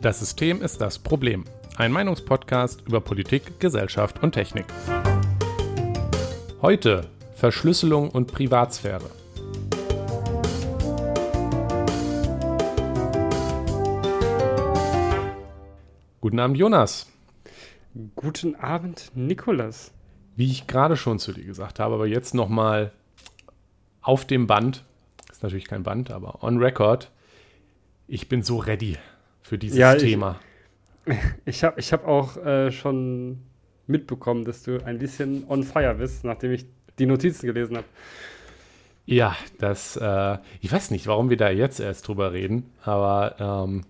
Das System ist das Problem. Ein Meinungspodcast über Politik, Gesellschaft und Technik. Heute Verschlüsselung und Privatsphäre. Guten Abend, Jonas. Guten Abend, Nikolas. Wie ich gerade schon zu dir gesagt habe, aber jetzt nochmal auf dem Band, ist natürlich kein Band, aber on record, ich bin so ready für dieses ja, Thema. Ich, ich habe ich hab auch äh, schon mitbekommen, dass du ein bisschen on fire bist, nachdem ich die Notizen gelesen habe. Ja, das, äh, ich weiß nicht, warum wir da jetzt erst drüber reden, aber ähm,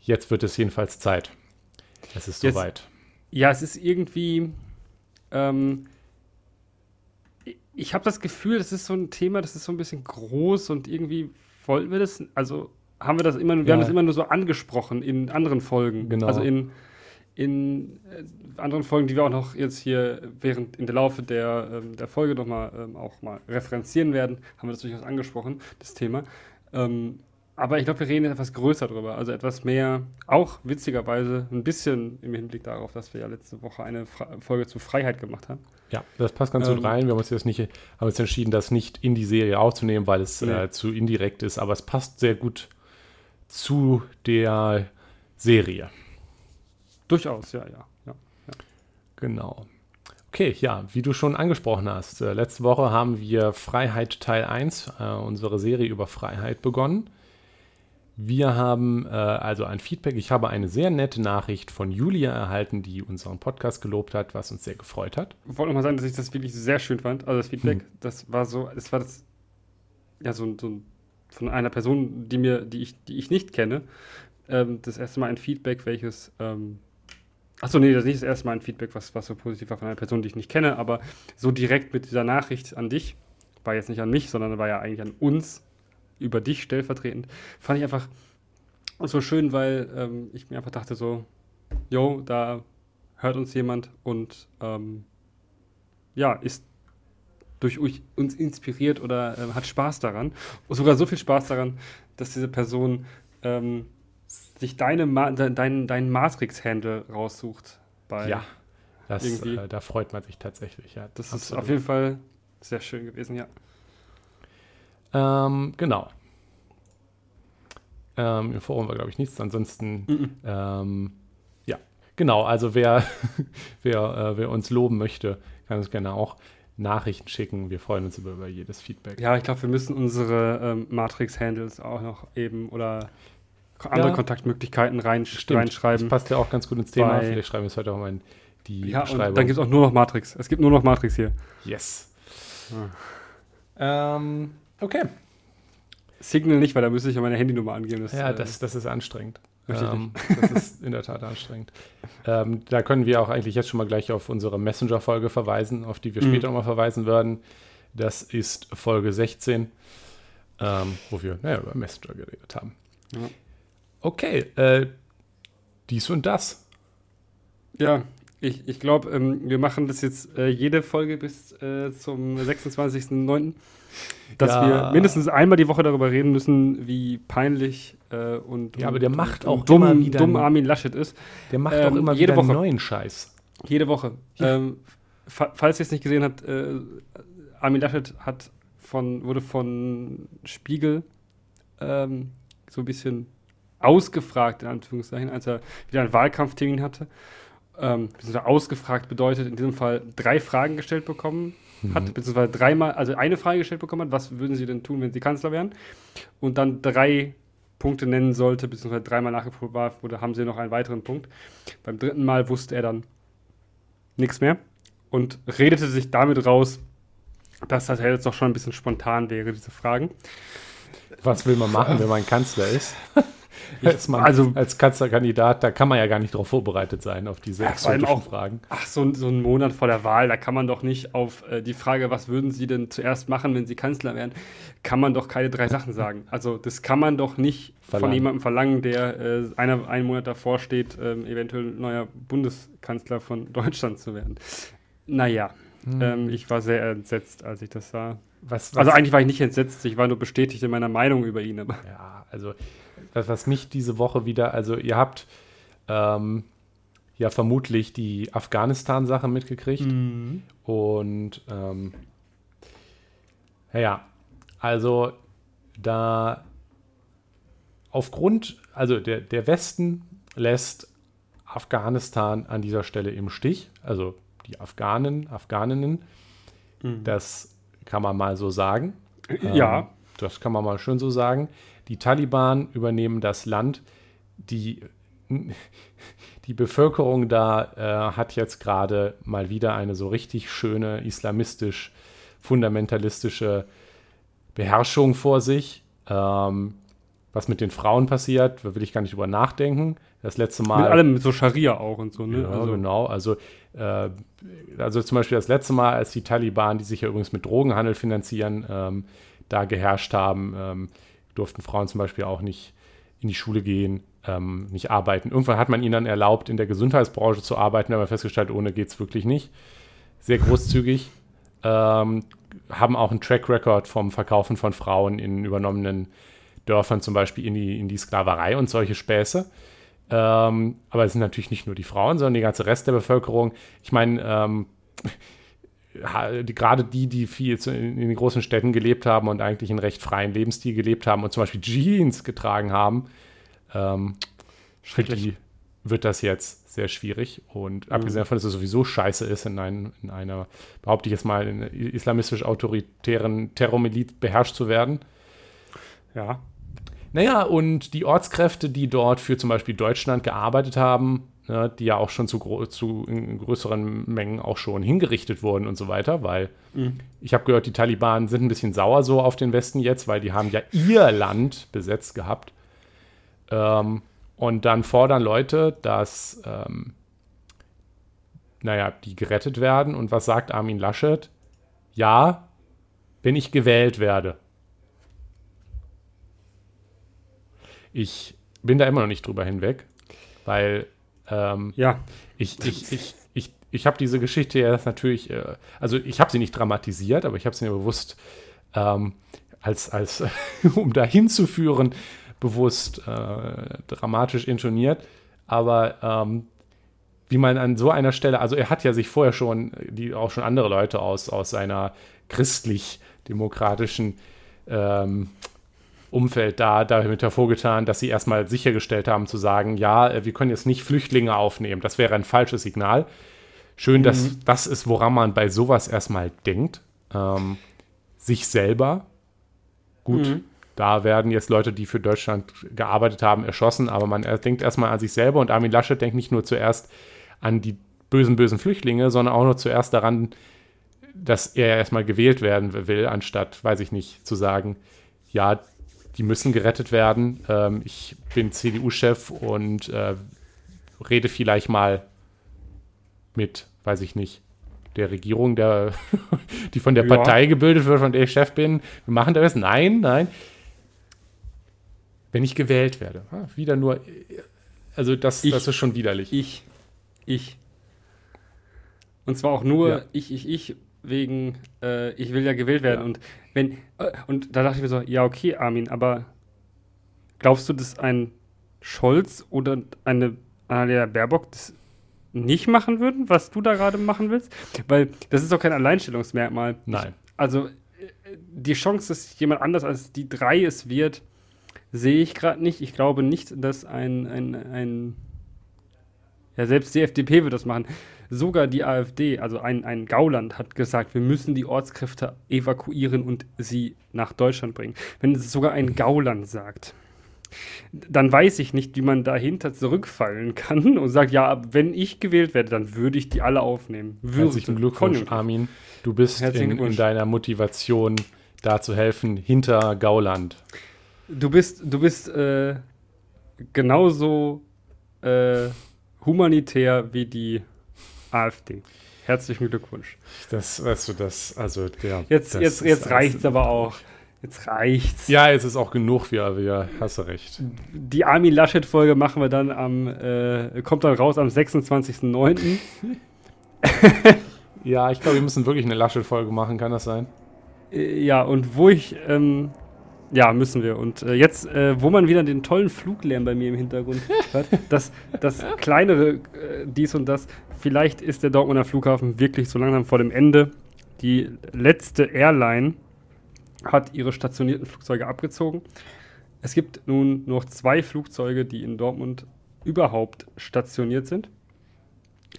jetzt wird es jedenfalls Zeit. Es ist soweit. Ja, es ist irgendwie, ähm, ich habe das Gefühl, das ist so ein Thema, das ist so ein bisschen groß und irgendwie wollten wir das, also haben wir das immer, wir ja. haben das immer nur so angesprochen in anderen Folgen. Genau. Also in, in äh, anderen Folgen, die wir auch noch jetzt hier während in der Laufe der, ähm, der Folge nochmal ähm, auch mal referenzieren werden, haben wir das durchaus angesprochen, das Thema. Ähm, aber ich glaube, wir reden etwas größer drüber, also etwas mehr, auch witzigerweise ein bisschen im Hinblick darauf, dass wir ja letzte Woche eine Fra Folge zur Freiheit gemacht haben. Ja, das passt ganz ähm, gut rein. Wir haben uns jetzt nicht, haben uns entschieden, das nicht in die Serie aufzunehmen, weil es nee. äh, zu indirekt ist, aber es passt sehr gut zu der Serie. Durchaus, ja, ja. ja, ja. Genau. Okay, ja, wie du schon angesprochen hast, äh, letzte Woche haben wir Freiheit Teil 1, äh, unsere Serie über Freiheit begonnen. Wir haben äh, also ein Feedback. Ich habe eine sehr nette Nachricht von Julia erhalten, die unseren Podcast gelobt hat, was uns sehr gefreut hat. Ich wollte nochmal sagen, dass ich das wirklich sehr schön fand. Also das Feedback, hm. das war so, das war das, ja, so, so von einer Person, die mir, die ich, die ich nicht kenne. Ähm, das erste Mal ein Feedback, welches, ähm, achso, nee, das ist nicht das erste Mal ein Feedback, was, was so positiv war von einer Person, die ich nicht kenne, aber so direkt mit dieser Nachricht an dich, war jetzt nicht an mich, sondern war ja eigentlich an uns über dich stellvertretend, fand ich einfach so schön, weil ähm, ich mir einfach dachte so, yo, da hört uns jemand und ähm, ja, ist durch uns inspiriert oder äh, hat Spaß daran. Und sogar so viel Spaß daran, dass diese Person ähm, sich deine Ma dein, dein Matrix-Handle raussucht. Bei ja, das, äh, da freut man sich tatsächlich. Ja, das absolut. ist auf jeden Fall sehr schön gewesen, ja. Ähm, genau. Ähm, Im Forum war, glaube ich, nichts. Ansonsten, -mm. Ähm, ja, genau. Also, wer, wer, äh, wer uns loben möchte, kann uns gerne auch Nachrichten schicken. Wir freuen uns über, über jedes Feedback. Ja, ich glaube, wir müssen unsere ähm, Matrix-Handles auch noch eben oder andere ja. Kontaktmöglichkeiten rein, reinschreiben. Das passt ja auch ganz gut ins Thema. Bei Vielleicht schreiben wir es heute auch mal in die ja, Beschreibung. Und dann gibt es auch nur noch Matrix. Es gibt nur noch Matrix hier. Yes. Ah. Ähm, okay. Signal nicht, weil da müsste ich ja meine Handynummer angeben. Das, ja, das, das ist anstrengend. Ähm, das ist in der Tat anstrengend. Ähm, da können wir auch eigentlich jetzt schon mal gleich auf unsere Messenger-Folge verweisen, auf die wir mhm. später mhm. mal verweisen werden. Das ist Folge 16, ähm, wo wir naja, über Messenger geredet haben. Ja. Okay, äh, dies und das. Ja, ich, ich glaube, ähm, wir machen das jetzt äh, jede Folge bis äh, zum 26.09 dass ja. wir mindestens einmal die Woche darüber reden müssen, wie peinlich äh, und, ja, aber der macht auch dumm, immer wieder dumm Armin Laschet ist. Der macht ähm, auch immer jede wieder Woche. neuen Scheiß. Jede Woche. Ja. Ähm, fa falls ihr es nicht gesehen habt, äh, Armin Laschet hat von, wurde von Spiegel ähm, so ein bisschen ausgefragt, in Anführungszeichen, als er wieder einen Wahlkampftermin hatte. Ähm, ausgefragt bedeutet in diesem Fall drei Fragen gestellt bekommen hat, mhm. beziehungsweise dreimal, also eine Frage gestellt bekommen hat, was würden Sie denn tun, wenn Sie Kanzler wären? Und dann drei Punkte nennen sollte, beziehungsweise dreimal nachgefragt wurde, haben Sie noch einen weiteren Punkt. Beim dritten Mal wusste er dann nichts mehr und redete sich damit raus, dass das jetzt doch schon ein bisschen spontan wäre, diese Fragen. Was will man machen, wenn man Kanzler ist? als, man, also, als Kanzlerkandidat, da kann man ja gar nicht darauf vorbereitet sein, auf diese exotischen auch, Fragen. Ach, so, so einen Monat vor der Wahl, da kann man doch nicht auf äh, die Frage, was würden Sie denn zuerst machen, wenn Sie Kanzler wären, kann man doch keine drei Sachen sagen. Also das kann man doch nicht verlangen. von jemandem verlangen, der äh, einer, einen Monat davor steht, äh, eventuell neuer Bundeskanzler von Deutschland zu werden. Naja, hm. ähm, ich war sehr entsetzt, als ich das sah. was, was, also eigentlich war ich nicht entsetzt, ich war nur bestätigt in meiner Meinung über ihn. Aber. Ja, also was, mich diese Woche wieder, also ihr habt ähm, ja vermutlich die Afghanistan-Sache mitgekriegt. Mhm. Und ähm, ja, also da aufgrund, also der, der Westen lässt Afghanistan an dieser Stelle im Stich, also die Afghanen, Afghaninnen, mhm. das kann man mal so sagen. Ja. Ähm, das kann man mal schön so sagen. Die Taliban übernehmen das Land. Die, die Bevölkerung da äh, hat jetzt gerade mal wieder eine so richtig schöne islamistisch-fundamentalistische Beherrschung vor sich. Ähm, was mit den Frauen passiert, da will ich gar nicht drüber nachdenken. Das letzte Mal. Mit allem so Scharia auch und so, ne? Ja, also. genau. Also, äh, also zum Beispiel das letzte Mal, als die Taliban, die sich ja übrigens mit Drogenhandel finanzieren, ähm, da geherrscht haben, ähm, durften Frauen zum Beispiel auch nicht in die Schule gehen, ähm, nicht arbeiten. Irgendwann hat man ihnen dann erlaubt, in der Gesundheitsbranche zu arbeiten, aber festgestellt, ohne geht es wirklich nicht. Sehr großzügig. Ähm, haben auch einen Track Record vom Verkaufen von Frauen in übernommenen Dörfern, zum Beispiel in die, in die Sklaverei und solche Späße. Ähm, aber es sind natürlich nicht nur die Frauen, sondern die ganze Rest der Bevölkerung. Ich meine, ähm, gerade die, die viel zu, in, in, den großen Städten gelebt haben und eigentlich einen recht freien Lebensstil gelebt haben und zum Beispiel Jeans getragen haben, ähm, für die wird das jetzt sehr schwierig. Und mhm. abgesehen davon, dass es sowieso scheiße ist, in, ein, in einer, behaupte ich jetzt mal, in islamistisch-autoritären Terrormilit beherrscht zu werden. Ja. Naja, und die Ortskräfte, die dort für zum Beispiel Deutschland gearbeitet haben, ne, die ja auch schon zu, zu größeren Mengen auch schon hingerichtet wurden und so weiter, weil mhm. ich habe gehört, die Taliban sind ein bisschen sauer so auf den Westen jetzt, weil die haben ja ihr Land besetzt gehabt. Ähm, und dann fordern Leute, dass, ähm, naja, die gerettet werden. Und was sagt Armin Laschet? Ja, wenn ich gewählt werde. Ich bin da immer noch nicht drüber hinweg, weil ähm, ja. ich, ich, ich, ich, ich habe diese Geschichte ja natürlich, äh, also ich habe sie nicht dramatisiert, aber ich habe sie mir bewusst ähm, als, als um dahin zu führen, bewusst äh, dramatisch intoniert. Aber ähm, wie man an so einer Stelle, also er hat ja sich vorher schon, die auch schon andere Leute aus, aus seiner christlich-demokratischen ähm, Umfeld da damit hervorgetan, dass sie erstmal sichergestellt haben zu sagen, ja, äh, wir können jetzt nicht Flüchtlinge aufnehmen. Das wäre ein falsches Signal. Schön, mhm. dass das ist, woran man bei sowas erstmal denkt. Ähm, sich selber. Gut, mhm. da werden jetzt Leute, die für Deutschland gearbeitet haben, erschossen, aber man denkt erstmal an sich selber und Armin Laschet denkt nicht nur zuerst an die bösen, bösen Flüchtlinge, sondern auch nur zuerst daran, dass er erstmal gewählt werden will, anstatt, weiß ich nicht, zu sagen, ja, die müssen gerettet werden. Ähm, ich bin CDU-Chef und äh, rede vielleicht mal mit, weiß ich nicht, der Regierung, der, die von der ja. Partei gebildet wird, von der ich Chef bin. Wir machen das. Nein, nein. Wenn ich gewählt werde. Ah, wieder nur. Also, das, ich, das ist schon widerlich. Ich. Ich. Und zwar auch nur ja. ich, ich, ich, wegen, äh, ich will ja gewählt werden. Ja. Und wenn, äh, und da dachte ich mir so, ja, okay, Armin, aber glaubst du, dass ein Scholz oder eine Annalena Baerbock das nicht machen würden, was du da gerade machen willst? Weil das ist doch kein Alleinstellungsmerkmal. Nein. Also die Chance, dass jemand anders als die drei es wird, sehe ich gerade nicht. Ich glaube nicht, dass ein, ein, ein ja, selbst die FDP wird das machen. Sogar die AfD, also ein, ein Gauland, hat gesagt, wir müssen die Ortskräfte evakuieren und sie nach Deutschland bringen. Wenn es sogar ein Gauland sagt, dann weiß ich nicht, wie man dahinter zurückfallen kann und sagt, ja, wenn ich gewählt werde, dann würde ich die alle aufnehmen. Würde. Herzlichen Glückwunsch, Armin. Du bist in, in, deiner Motivation, da zu helfen, hinter Gauland. Du bist, du bist äh, genauso äh, humanitär wie die AfD. Herzlichen Glückwunsch. Das, weißt du, das, also der. Jetzt, jetzt, jetzt reicht es aber auch. Jetzt reicht's. Ja, jetzt ist auch genug, ja, ja hast du recht. Die Armin Laschet-Folge machen wir dann am, äh, kommt dann raus am 26.09. ja, ich glaube, wir müssen wirklich eine Laschet-Folge machen, kann das sein? Äh, ja, und wo ich, ähm, ja, müssen wir. Und äh, jetzt, äh, wo man wieder den tollen Fluglärm bei mir im Hintergrund hört, das, das kleinere äh, dies und das, vielleicht ist der Dortmunder Flughafen wirklich so langsam vor dem Ende. Die letzte Airline hat ihre stationierten Flugzeuge abgezogen. Es gibt nun noch zwei Flugzeuge, die in Dortmund überhaupt stationiert sind.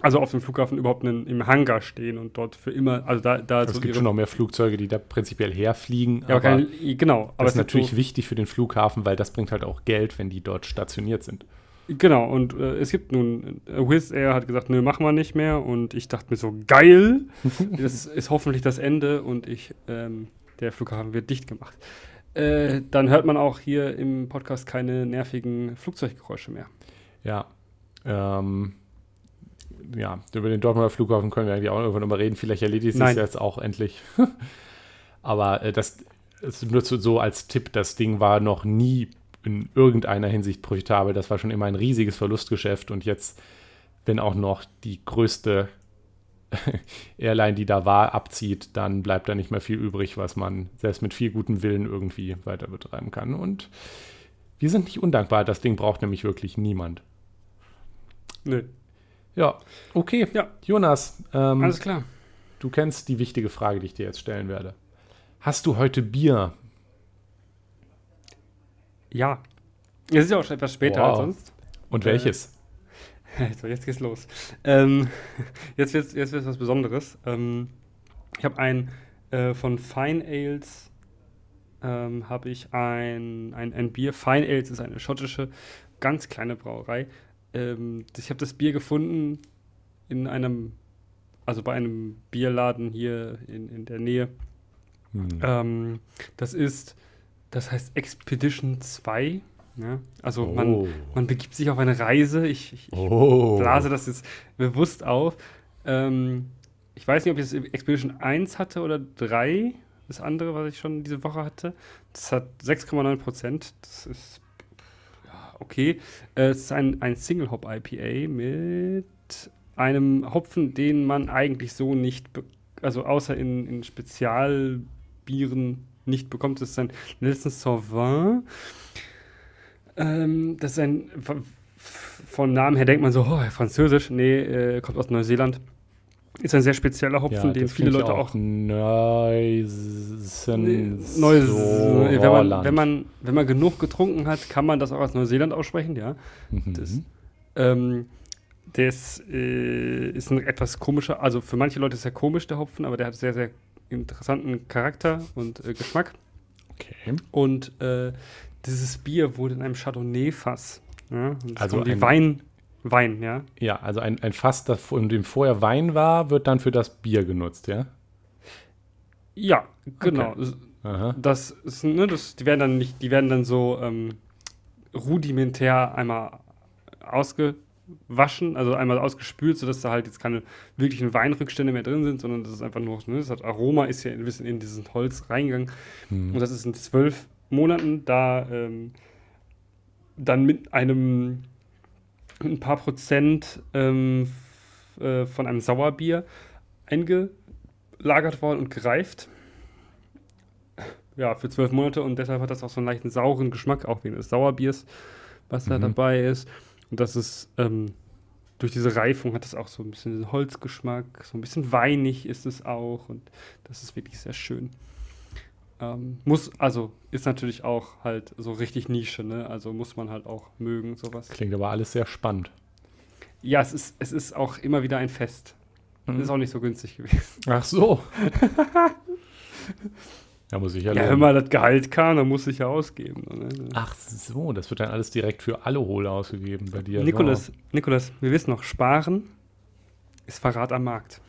Also auf dem Flughafen überhaupt einen, im Hangar stehen und dort für immer, also da, da Es gibt schon noch mehr Flugzeuge, die da prinzipiell herfliegen. Ja, aber kein, genau. Aber das ist natürlich so wichtig für den Flughafen, weil das bringt halt auch Geld, wenn die dort stationiert sind. Genau, und äh, es gibt nun, äh, Wizz Air hat gesagt, nö, machen wir nicht mehr. Und ich dachte mir so, geil, das ist hoffentlich das Ende und ich, ähm, der Flughafen wird dicht gemacht. Äh, dann hört man auch hier im Podcast keine nervigen Flugzeuggeräusche mehr. Ja, ähm, ja, über den Dortmunder Flughafen können wir eigentlich auch irgendwann mal reden. Vielleicht erledigt sich jetzt auch endlich. Aber äh, das ist nur so als Tipp, das Ding war noch nie in irgendeiner Hinsicht profitabel. Das war schon immer ein riesiges Verlustgeschäft und jetzt, wenn auch noch die größte Airline, die da war, abzieht, dann bleibt da nicht mehr viel übrig, was man selbst mit viel gutem Willen irgendwie weiter betreiben kann. Und wir sind nicht undankbar. Das Ding braucht nämlich wirklich niemand. Nö. Ja, okay. Ja. Jonas, ähm, alles klar. Du kennst die wichtige Frage, die ich dir jetzt stellen werde. Hast du heute Bier? Ja. Es ist ja auch schon etwas später wow. als sonst. Und welches? Äh, so, jetzt geht's los. Ähm, jetzt wird jetzt wird's was Besonderes. Ähm, ich habe ein äh, von Fine Ales ähm, habe ich ein, ein, ein Bier. Fine Ales ist eine schottische, ganz kleine Brauerei. Ähm, ich habe das Bier gefunden in einem, also bei einem Bierladen hier in, in der Nähe. Hm. Ähm, das ist das heißt Expedition 2. Ja? Also oh. man, man begibt sich auf eine Reise. Ich, ich, ich oh. blase das jetzt bewusst auf. Ähm, ich weiß nicht, ob ich das Expedition 1 hatte oder 3, das andere, was ich schon diese Woche hatte. Das hat 6,9 Prozent. Das ist okay. Äh, es ist ein, ein Single-Hop-IPA mit einem Hopfen, den man eigentlich so nicht, also außer in, in Spezialbieren nicht bekommt. Das ist ein Nelson Sauvin. Ähm, das ist ein, von Namen her denkt man so, oh, französisch. Nee, äh, kommt aus Neuseeland. Ist ein sehr spezieller Hopfen, ja, den viele Leute auch. auch Neusen. Neues, wenn, man, wenn, man, wenn man genug getrunken hat, kann man das auch aus Neuseeland aussprechen, ja. Mhm. Das, ähm, das äh, ist ein etwas komischer, also für manche Leute ist er komisch, der Hopfen, aber der hat sehr, sehr interessanten Charakter und äh, Geschmack. Okay. Und äh, dieses Bier wurde in einem Chardonnay-Fass. Ja? Also die Wein, Wein, ja. Ja, also ein, ein Fass, das in dem vorher Wein war, wird dann für das Bier genutzt, ja? Ja, genau. Okay. Das ist, ne, das, die werden dann nicht, die werden dann so ähm, rudimentär einmal ausge, waschen, also einmal ausgespült, sodass da halt jetzt keine wirklichen Weinrückstände mehr drin sind, sondern das ist einfach nur, ne, das hat Aroma ist ja ein bisschen in dieses Holz reingegangen. Mhm. Und das ist in zwölf Monaten da ähm, dann mit einem ein paar Prozent ähm, äh, von einem Sauerbier eingelagert worden und gereift. Ja, für zwölf Monate und deshalb hat das auch so einen leichten sauren Geschmack, auch wegen des Sauerbiers, was mhm. da dabei ist. Und das ist, ähm, durch diese Reifung hat es auch so ein bisschen Holzgeschmack, so ein bisschen weinig ist es auch und das ist wirklich sehr schön. Ähm, muss, also ist natürlich auch halt so richtig Nische, ne? Also muss man halt auch mögen, sowas. Klingt aber alles sehr spannend. Ja, es ist, es ist auch immer wieder ein Fest. Mhm. Ist auch nicht so günstig gewesen. Ach so. Da muss ich ja. Ja, wenn mal das Gehalt kam, dann muss ich ja ausgeben. Ne? Ach so, das wird dann alles direkt für alle Hohle ausgegeben bei dir. Nikolas, wow. Nikolas, wir wissen noch, sparen ist Verrat am Markt.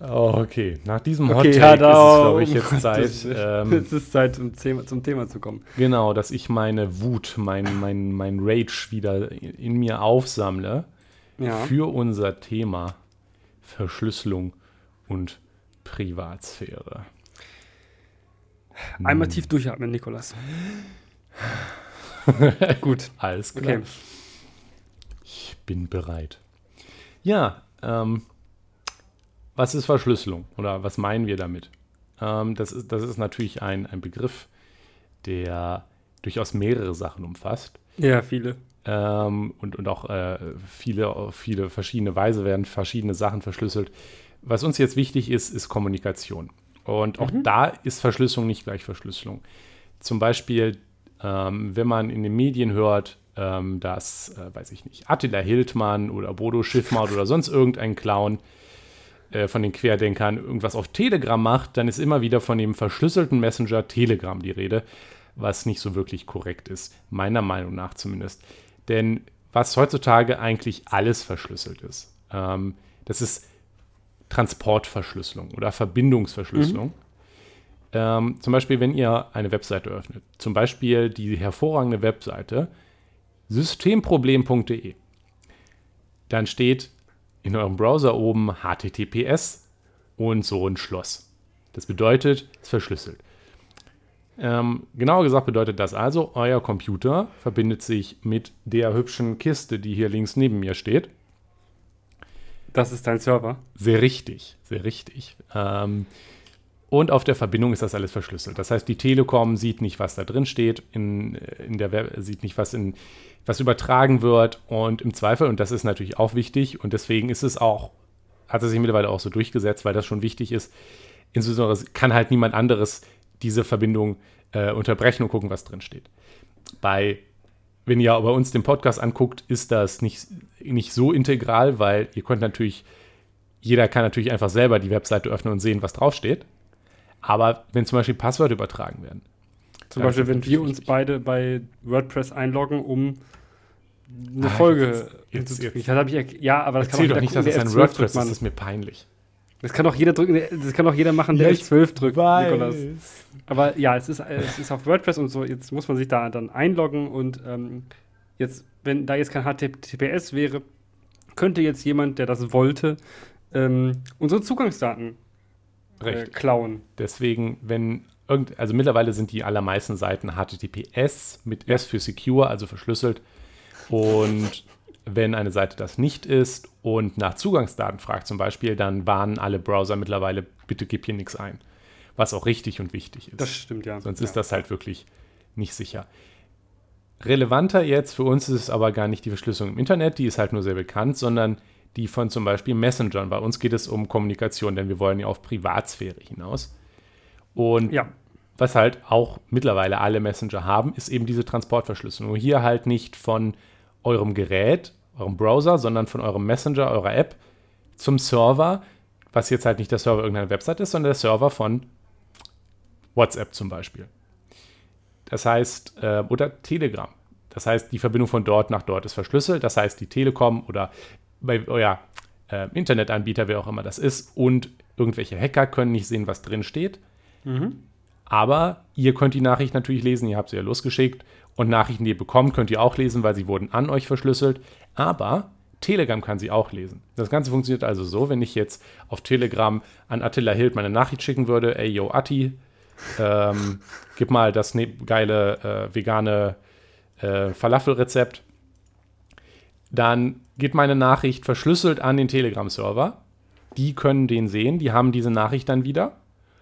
Oh, okay, nach diesem Hot okay, ja, ist es, glaube ich, jetzt Zeit. ähm, es ist Zeit, zum Thema, zum Thema zu kommen. Genau, dass ich meine Wut, mein, mein, mein Rage wieder in mir aufsammle ja. für unser Thema Verschlüsselung und Privatsphäre. Einmal hm. tief durchatmen, Nikolas. Gut. Alles klar. Okay. Ich bin bereit. Ja, ähm, was ist Verschlüsselung oder was meinen wir damit? Ähm, das, ist, das ist natürlich ein, ein Begriff, der durchaus mehrere Sachen umfasst. Ja, viele. Ähm, und, und auch äh, viele, viele verschiedene Weise werden verschiedene Sachen verschlüsselt. Was uns jetzt wichtig ist, ist Kommunikation. Und auch mhm. da ist Verschlüsselung nicht gleich Verschlüsselung. Zum Beispiel, ähm, wenn man in den Medien hört, ähm, dass, äh, weiß ich nicht, Attila Hildmann oder Bodo Schiffmaut oder sonst irgendein Clown äh, von den Querdenkern irgendwas auf Telegram macht, dann ist immer wieder von dem verschlüsselten Messenger Telegram die Rede, was nicht so wirklich korrekt ist, meiner Meinung nach zumindest. Denn was heutzutage eigentlich alles verschlüsselt ist, ähm, das ist Transportverschlüsselung oder Verbindungsverschlüsselung. Mhm. Ähm, zum Beispiel, wenn ihr eine Webseite öffnet, zum Beispiel die hervorragende Webseite systemproblem.de, dann steht in eurem Browser oben HTTPS und so ein Schloss. Das bedeutet, es ist verschlüsselt. Ähm, genauer gesagt bedeutet das also, euer Computer verbindet sich mit der hübschen Kiste, die hier links neben mir steht. Das ist dein Server? Sehr richtig, sehr richtig. Ähm, und auf der Verbindung ist das alles verschlüsselt. Das heißt, die Telekom sieht nicht, was da drin steht, in, in der Web, sieht nicht, was, in, was übertragen wird. Und im Zweifel, und das ist natürlich auch wichtig, und deswegen ist es auch, hat es sich mittlerweile auch so durchgesetzt, weil das schon wichtig ist. Insbesondere kann halt niemand anderes diese Verbindung äh, unterbrechen und gucken, was drin steht. Bei, wenn ihr bei uns den Podcast anguckt, ist das nicht, nicht so integral, weil ihr könnt natürlich, jeder kann natürlich einfach selber die Webseite öffnen und sehen, was draufsteht. Aber wenn zum Beispiel Passwörter übertragen werden. Zum Beispiel, wenn wir uns beide bei WordPress einloggen, um eine ah, Folge jetzt, jetzt, jetzt. Das ich, ja, aber das kann auch doch nicht, dass es ein WordPress ist, das ist mir peinlich. Das kann doch jeder drücken, das kann doch jeder machen, der ja, 12 drückt, weiß. Nikolas. Aber ja, es ist, es ist auf WordPress und so, jetzt muss man sich da dann einloggen und ähm, jetzt, wenn da jetzt kein HTTPS wäre, könnte jetzt jemand, der das wollte, ähm, unsere Zugangsdaten äh, klauen. Deswegen, wenn irgend, also mittlerweile sind die allermeisten Seiten HTTPS mit S für Secure, also verschlüsselt. Und wenn eine Seite das nicht ist und nach Zugangsdaten fragt zum Beispiel, dann warnen alle Browser mittlerweile, bitte gib hier nichts ein. Was auch richtig und wichtig ist. Das stimmt, ja. Sonst ja. ist das halt wirklich nicht sicher. Relevanter jetzt für uns ist es aber gar nicht die Verschlüsselung im Internet, die ist halt nur sehr bekannt, sondern die von zum Beispiel Messengern. Bei uns geht es um Kommunikation, denn wir wollen ja auf Privatsphäre hinaus. Und ja. was halt auch mittlerweile alle Messenger haben, ist eben diese Transportverschlüsselung. Nur hier halt nicht von eurem Gerät, eurem Browser, sondern von eurem Messenger, eurer App zum Server, was jetzt halt nicht der Server irgendeiner Website ist, sondern der Server von WhatsApp zum Beispiel. Das heißt, äh, oder Telegram. Das heißt, die Verbindung von dort nach dort ist verschlüsselt. Das heißt, die Telekom oder bei euer äh, Internetanbieter, wer auch immer das ist, und irgendwelche Hacker können nicht sehen, was drin steht. Mhm. Aber ihr könnt die Nachricht natürlich lesen, ihr habt sie ja losgeschickt und Nachrichten, die ihr bekommt, könnt ihr auch lesen, weil sie wurden an euch verschlüsselt. Aber Telegram kann sie auch lesen. Das Ganze funktioniert also so, wenn ich jetzt auf Telegram an Attila Hild meine Nachricht schicken würde, ey yo Atti, ähm, gib mal das ne geile äh, vegane äh, Falafel-Rezept, dann geht meine Nachricht verschlüsselt an den Telegram-Server. Die können den sehen, die haben diese Nachricht dann wieder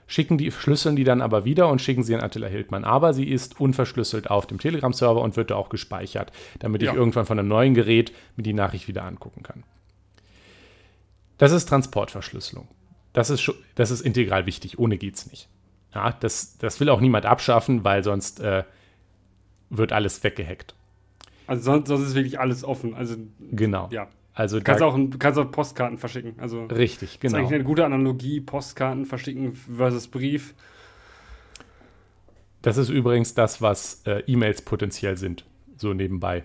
schicken die, schlüsseln die dann aber wieder und schicken sie an Attila Hildmann. Aber sie ist unverschlüsselt auf dem Telegram-Server und wird da auch gespeichert, damit ja. ich irgendwann von einem neuen Gerät mir die Nachricht wieder angucken kann. Das ist Transportverschlüsselung. Das ist, das ist integral wichtig. Ohne geht's nicht. Ja, das, das will auch niemand abschaffen, weil sonst äh, wird alles weggehackt. Also sonst, sonst ist wirklich alles offen. Also genau. Ja. Also du kannst, auch, du kannst auch Postkarten verschicken. Also richtig, genau. Das ist eigentlich eine gute Analogie, Postkarten verschicken versus Brief. Das ist übrigens das, was äh, E-Mails potenziell sind. So nebenbei.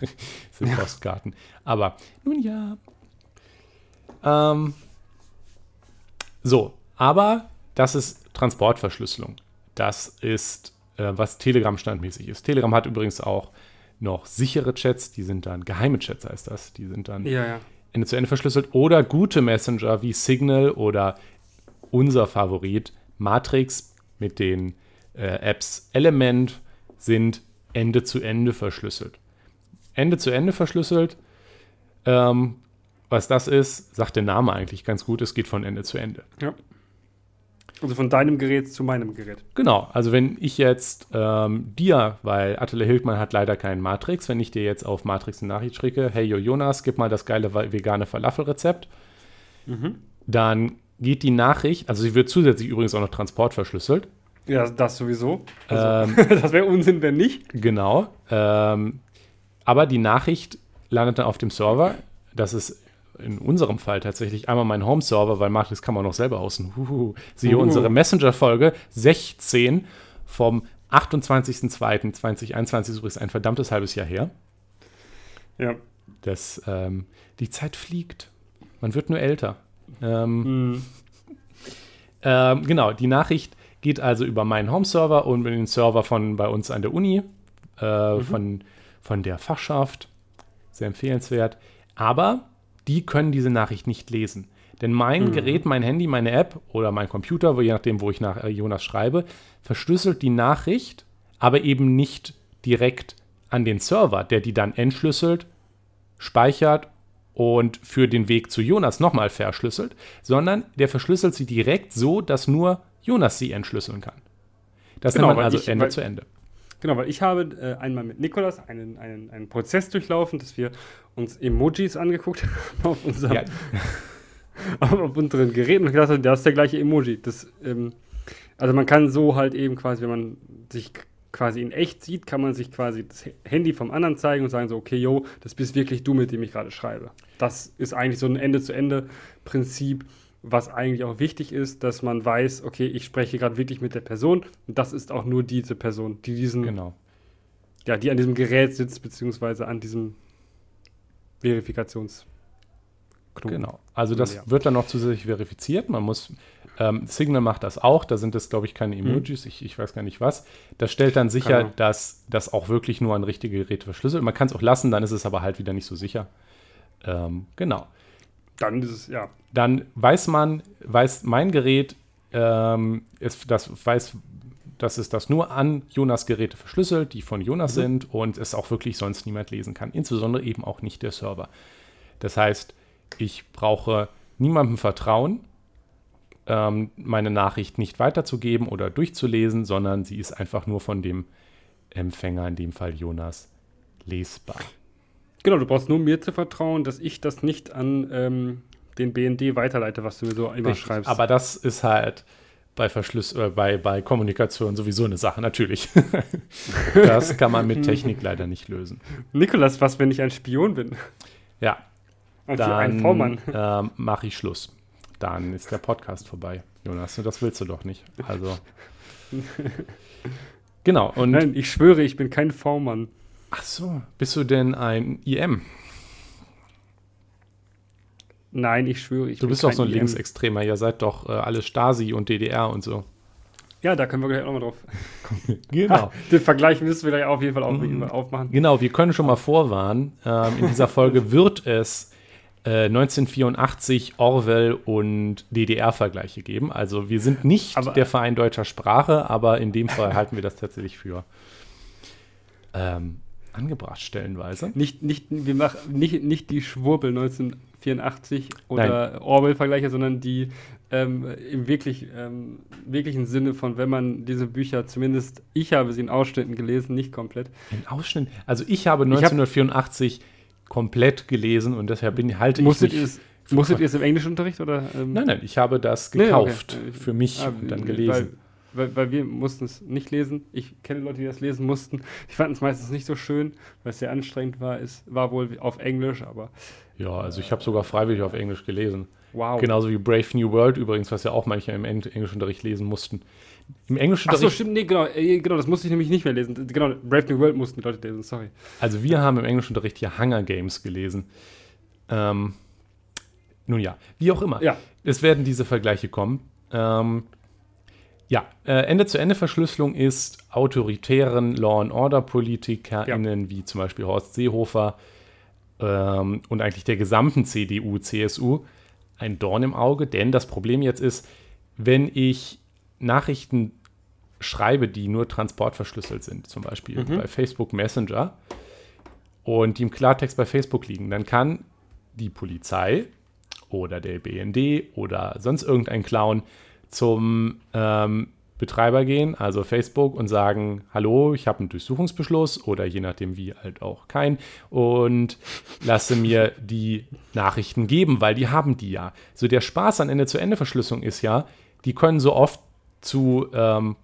sind ja. Postkarten. Aber nun ja. Ähm, so, aber das ist Transportverschlüsselung. Das ist, äh, was Telegram standmäßig ist. Telegram hat übrigens auch noch sichere Chats, die sind dann geheime Chats, heißt das. Die sind dann ja, ja. Ende zu Ende verschlüsselt. Oder gute Messenger wie Signal oder unser Favorit Matrix mit den äh, Apps Element sind Ende zu Ende verschlüsselt. Ende zu Ende verschlüsselt, ähm, was das ist, sagt der Name eigentlich ganz gut, es geht von Ende zu Ende. Ja. Also von deinem Gerät zu meinem Gerät. Genau, also wenn ich jetzt ähm, dir, weil Attila Hildmann hat leider keinen Matrix, wenn ich dir jetzt auf Matrix eine Nachricht schicke, hey yo Jonas, gib mal das geile vegane Falafelrezept, mhm. dann geht die Nachricht, also sie wird zusätzlich übrigens auch noch transportverschlüsselt. Ja, das sowieso. Also, ähm, das wäre Unsinn, wenn nicht. Genau. Ähm, aber die Nachricht landet dann auf dem Server. Das ist in unserem Fall tatsächlich einmal mein Home-Server, weil Matrix kann man noch selber außen. Huhu. Siehe Uhu. unsere Messenger-Folge 16 vom 28.02.2021, übrigens ein verdammtes halbes Jahr her. Ja. Das, ähm, die Zeit fliegt. Man wird nur älter. Ähm, mm. ähm, genau, die Nachricht geht also über meinen Home-Server und den Server von bei uns an der Uni, äh, mhm. von, von der Fachschaft. Sehr empfehlenswert. Aber die können diese Nachricht nicht lesen. Denn mein mhm. Gerät, mein Handy, meine App oder mein Computer, je nachdem, wo ich nach äh, Jonas schreibe, verschlüsselt die Nachricht, aber eben nicht direkt an den Server, der die dann entschlüsselt, speichert und für den Weg zu Jonas nochmal verschlüsselt, sondern der verschlüsselt sie direkt so, dass nur Jonas sie entschlüsseln kann. Das genau, nennt man also ich, Ende zu Ende. Genau, weil ich habe äh, einmal mit Nikolas einen, einen, einen Prozess durchlaufen, dass wir uns Emojis angeguckt haben auf, unserem, ja. auf unseren Geräten und gedacht haben, das ist der gleiche Emoji. Das, ähm, also man kann so halt eben quasi, wenn man sich quasi in echt sieht, kann man sich quasi das Handy vom anderen zeigen und sagen so, okay, yo, das bist wirklich du, mit dem ich gerade schreibe. Das ist eigentlich so ein Ende-zu-Ende-Prinzip, was eigentlich auch wichtig ist, dass man weiß, okay, ich spreche gerade wirklich mit der Person und das ist auch nur diese Person, die diesen, genau. ja, die an diesem Gerät sitzt, beziehungsweise an diesem Verifikations. Genau. Also das ja. wird dann noch zusätzlich verifiziert. Man muss, ähm, Signal macht das auch, da sind es, glaube ich, keine hm. Emojis, hm. ich, ich, weiß gar nicht was. Das stellt dann sicher, genau. dass das auch wirklich nur an richtige Geräte verschlüsselt. Man kann es auch lassen, dann ist es aber halt wieder nicht so sicher. Ähm, genau. Dann ist es, ja. Dann weiß man, weiß mein Gerät, ähm, ist, das weiß, dass es das nur an Jonas Geräte verschlüsselt, die von Jonas mhm. sind und es auch wirklich sonst niemand lesen kann. Insbesondere eben auch nicht der Server. Das heißt, ich brauche niemandem vertrauen, ähm, meine Nachricht nicht weiterzugeben oder durchzulesen, sondern sie ist einfach nur von dem Empfänger, in dem Fall Jonas, lesbar. Genau, du brauchst nur mir zu vertrauen, dass ich das nicht an ähm, den BND weiterleite, was du mir so immer Richtig, schreibst. Aber das ist halt bei Verschluss, äh, bei, bei Kommunikation sowieso eine Sache, natürlich. das kann man mit Technik leider nicht lösen. Nikolas, was, wenn ich ein Spion bin? Ja. Und dann äh, mache ich Schluss. Dann ist der Podcast vorbei. Jonas, das willst du doch nicht. Also. genau. Und Nein, ich schwöre, ich bin kein V-Mann. Ach so, bist du denn ein IM? Nein, ich schwöre, ich Du bist doch so ein IM. Linksextremer, ihr seid doch äh, alle Stasi und DDR und so. Ja, da können wir gleich auch mal drauf. genau. Den Vergleich müssen wir gleich auf jeden Fall auf, mhm. aufmachen. Genau, wir können schon mal vorwarnen. Ähm, in dieser Folge wird es äh, 1984 Orwell und DDR-Vergleiche geben. Also wir sind nicht aber, der Verein deutscher Sprache, aber in dem Fall halten wir das tatsächlich für ähm, angebracht stellenweise. Nicht, nicht, wir machen nicht, nicht die Schwurbel 1984 oder Orwell-Vergleiche, sondern die ähm, im wirklich, ähm, wirklichen Sinne von, wenn man diese Bücher, zumindest ich habe sie in Ausschnitten gelesen, nicht komplett. In Ausschnitten? Also ich habe 1984 ich hab, komplett gelesen und deshalb bin, halte musstet ich mich... Musstet ihr es im Englischunterricht oder? Ähm? Nein, nein, ich habe das gekauft nee, okay. für mich ah, und dann gelesen. Weil, weil, weil wir mussten es nicht lesen. Ich kenne Leute, die das lesen mussten. Ich fand es meistens nicht so schön, weil es sehr anstrengend war. Es war wohl auf Englisch, aber. Ja, also ich habe sogar freiwillig auf Englisch gelesen. Wow. Genauso wie Brave New World übrigens, was ja auch manche im Englischunterricht lesen mussten. Im Englischunterricht. Achso, stimmt, nee, genau, äh, genau, das musste ich nämlich nicht mehr lesen. Genau, Brave New World mussten die Leute lesen, sorry. Also wir haben im Englischunterricht hier Hunger Games gelesen. Ähm, nun ja, wie auch immer. Ja. Es werden diese Vergleiche kommen. Ähm, ja, äh, Ende-zu-Ende-Verschlüsselung ist autoritären Law-and-Order-PolitikerInnen ja. wie zum Beispiel Horst Seehofer ähm, und eigentlich der gesamten CDU, CSU ein Dorn im Auge, denn das Problem jetzt ist, wenn ich Nachrichten schreibe, die nur transportverschlüsselt sind, zum Beispiel mhm. bei Facebook Messenger, und die im Klartext bei Facebook liegen, dann kann die Polizei oder der BND oder sonst irgendein Clown zum ähm, Betreiber gehen, also Facebook, und sagen, hallo, ich habe einen Durchsuchungsbeschluss oder je nachdem wie halt auch kein und lasse mir die Nachrichten geben, weil die haben die ja. So der Spaß an Ende-zu-Ende-Verschlüsselung ist ja, die können so oft zu, ähm,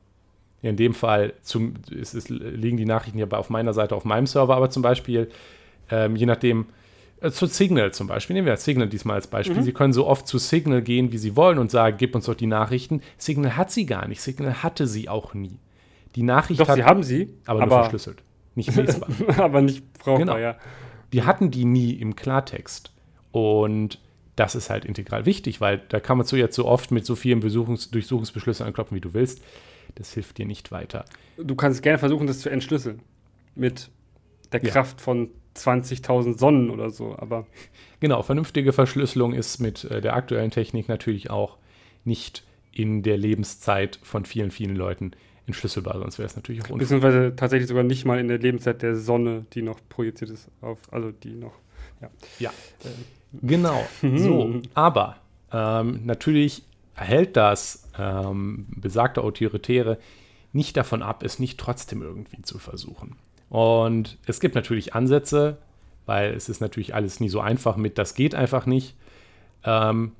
in dem Fall zum, es ist, liegen die Nachrichten ja auf meiner Seite auf meinem Server, aber zum Beispiel, ähm, je nachdem, zu Signal zum Beispiel, nehmen wir Signal diesmal als Beispiel. Mhm. Sie können so oft zu Signal gehen, wie Sie wollen und sagen, gib uns doch die Nachrichten. Signal hat sie gar nicht. Signal hatte sie auch nie. Die Nachricht doch, hat, sie haben sie, aber, aber nur verschlüsselt. Nicht lesbar. aber nicht brauchbar, genau. ja. Die hatten die nie im Klartext. Und das ist halt integral wichtig, weil da kann man so jetzt so oft mit so vielen Besuchungs Durchsuchungsbeschlüssen anklopfen, wie du willst. Das hilft dir nicht weiter. Du kannst gerne versuchen, das zu entschlüsseln. Mit der ja. Kraft von 20.000 Sonnen oder so, aber. Genau, vernünftige Verschlüsselung ist mit äh, der aktuellen Technik natürlich auch nicht in der Lebenszeit von vielen, vielen Leuten entschlüsselbar, sonst wäre es natürlich auch unfair. Beziehungsweise tatsächlich sogar nicht mal in der Lebenszeit der Sonne, die noch projiziert ist auf, also die noch, ja. Ja, äh, genau. so, aber ähm, natürlich hält das ähm, besagte Autoritäre nicht davon ab, es nicht trotzdem irgendwie zu versuchen. Und es gibt natürlich Ansätze, weil es ist natürlich alles nie so einfach mit, das geht einfach nicht. Ähm,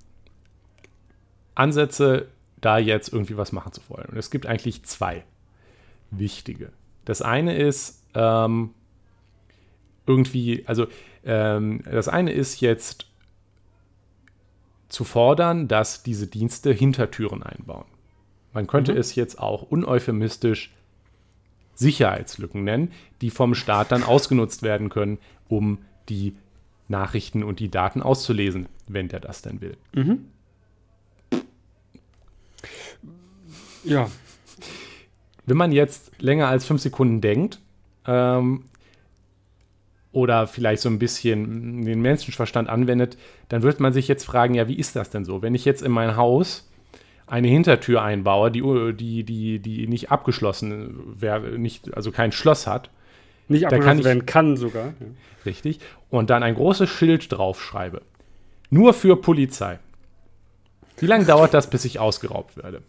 Ansätze, da jetzt irgendwie was machen zu wollen. Und es gibt eigentlich zwei wichtige. Das eine ist ähm, irgendwie, also ähm, das eine ist jetzt zu fordern, dass diese Dienste Hintertüren einbauen. Man könnte mhm. es jetzt auch uneuphemistisch Sicherheitslücken nennen, die vom Staat dann ausgenutzt werden können, um die Nachrichten und die Daten auszulesen, wenn der das denn will. Mhm. Ja. Wenn man jetzt länger als fünf Sekunden denkt, ähm, oder vielleicht so ein bisschen den Menschenverstand anwendet, dann wird man sich jetzt fragen, ja, wie ist das denn so? Wenn ich jetzt in mein Haus eine Hintertür einbaue, die, die, die, die nicht abgeschlossen wäre, nicht, also kein Schloss hat. Nicht abgeschlossen werden kann sogar. Richtig. Und dann ein großes Schild draufschreibe. Nur für Polizei. Wie lange dauert das, bis ich ausgeraubt werde?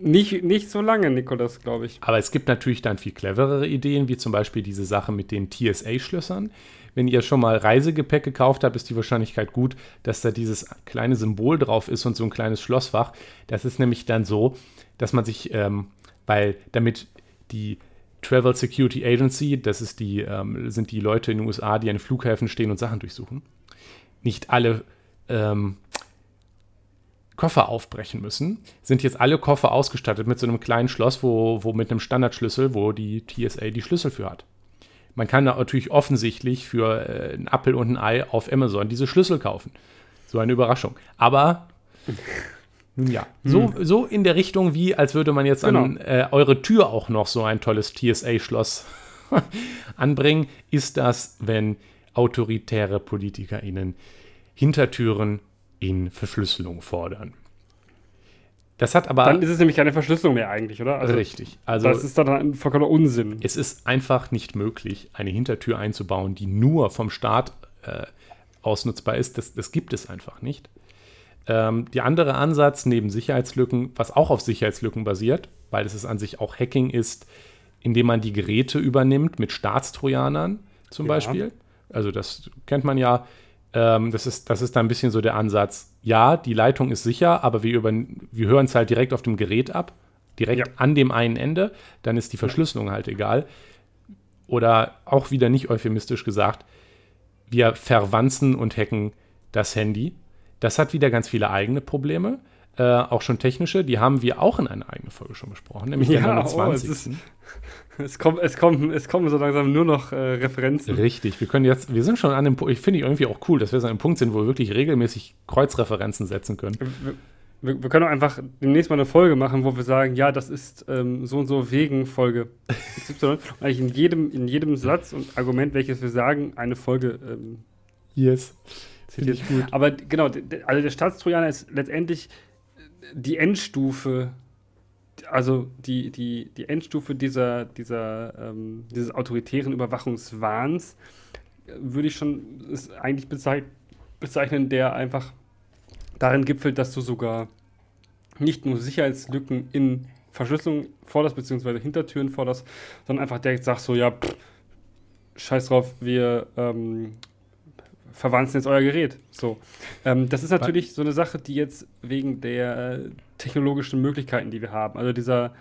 Nicht, nicht so lange, Nikolas, glaube ich. Aber es gibt natürlich dann viel cleverere Ideen, wie zum Beispiel diese Sache mit den TSA-Schlössern wenn ihr schon mal Reisegepäck gekauft habt, ist die Wahrscheinlichkeit gut, dass da dieses kleine Symbol drauf ist und so ein kleines Schlossfach. Das ist nämlich dann so, dass man sich, ähm, weil damit die Travel Security Agency, das ist die, ähm, sind die Leute in den USA, die an Flughäfen stehen und Sachen durchsuchen, nicht alle ähm, Koffer aufbrechen müssen, sind jetzt alle Koffer ausgestattet mit so einem kleinen Schloss, wo, wo mit einem Standardschlüssel, wo die TSA die Schlüssel für hat. Man kann natürlich offensichtlich für äh, einen Apfel und ein Ei auf Amazon diese Schlüssel kaufen. So eine Überraschung. Aber nun ja, so, hm. so in der Richtung, wie als würde man jetzt genau. an äh, eure Tür auch noch so ein tolles TSA-Schloss anbringen, ist das, wenn autoritäre PolitikerInnen Hintertüren in Verschlüsselung fordern. Das hat aber. Dann ist es nämlich keine Verschlüsselung mehr eigentlich, oder? Also, richtig. Also, das ist dann ein vollkommener Unsinn. Es ist einfach nicht möglich, eine Hintertür einzubauen, die nur vom Staat äh, ausnutzbar ist. Das, das gibt es einfach nicht. Ähm, der andere Ansatz neben Sicherheitslücken, was auch auf Sicherheitslücken basiert, weil es an sich auch Hacking ist, indem man die Geräte übernimmt mit Staatstrojanern zum ja. Beispiel. Also das kennt man ja ähm, das, ist, das ist dann ein bisschen so der Ansatz. Ja, die Leitung ist sicher, aber wir, wir hören es halt direkt auf dem Gerät ab, direkt ja. an dem einen Ende. Dann ist die Verschlüsselung halt egal. Oder auch wieder nicht euphemistisch gesagt, wir verwanzen und hacken das Handy. Das hat wieder ganz viele eigene Probleme. Äh, auch schon technische, die haben wir auch in einer eigenen Folge schon besprochen, nämlich ja, der 29. Oh, es, ist, es, kommt, es, kommt, es kommen so langsam nur noch äh, Referenzen. Richtig, wir können jetzt, wir sind schon an dem Punkt, ich finde irgendwie auch cool, dass wir so an einem Punkt sind, wo wir wirklich regelmäßig Kreuzreferenzen setzen können. Wir, wir, können auch einfach demnächst mal eine Folge machen, wo wir sagen, ja, das ist ähm, so und so wegen Folge XY. und eigentlich in jedem, in jedem Satz und Argument, welches wir sagen, eine Folge ähm, Yes. Finde ich gut. Aber genau, also der Staatstrojaner ist letztendlich die Endstufe, also die, die, die Endstufe dieser, dieser, ähm, dieses autoritären Überwachungswahns, würde ich schon eigentlich bezeichnen, der einfach darin gipfelt, dass du sogar nicht nur Sicherheitslücken in Verschlüsselung forderst, beziehungsweise Hintertüren forderst, sondern einfach direkt sagst so, ja, pff, scheiß drauf, wir ähm, verwandeln jetzt euer Gerät. So. Ähm, das ist natürlich so eine Sache, die jetzt wegen der technologischen Möglichkeiten, die wir haben, also dieser,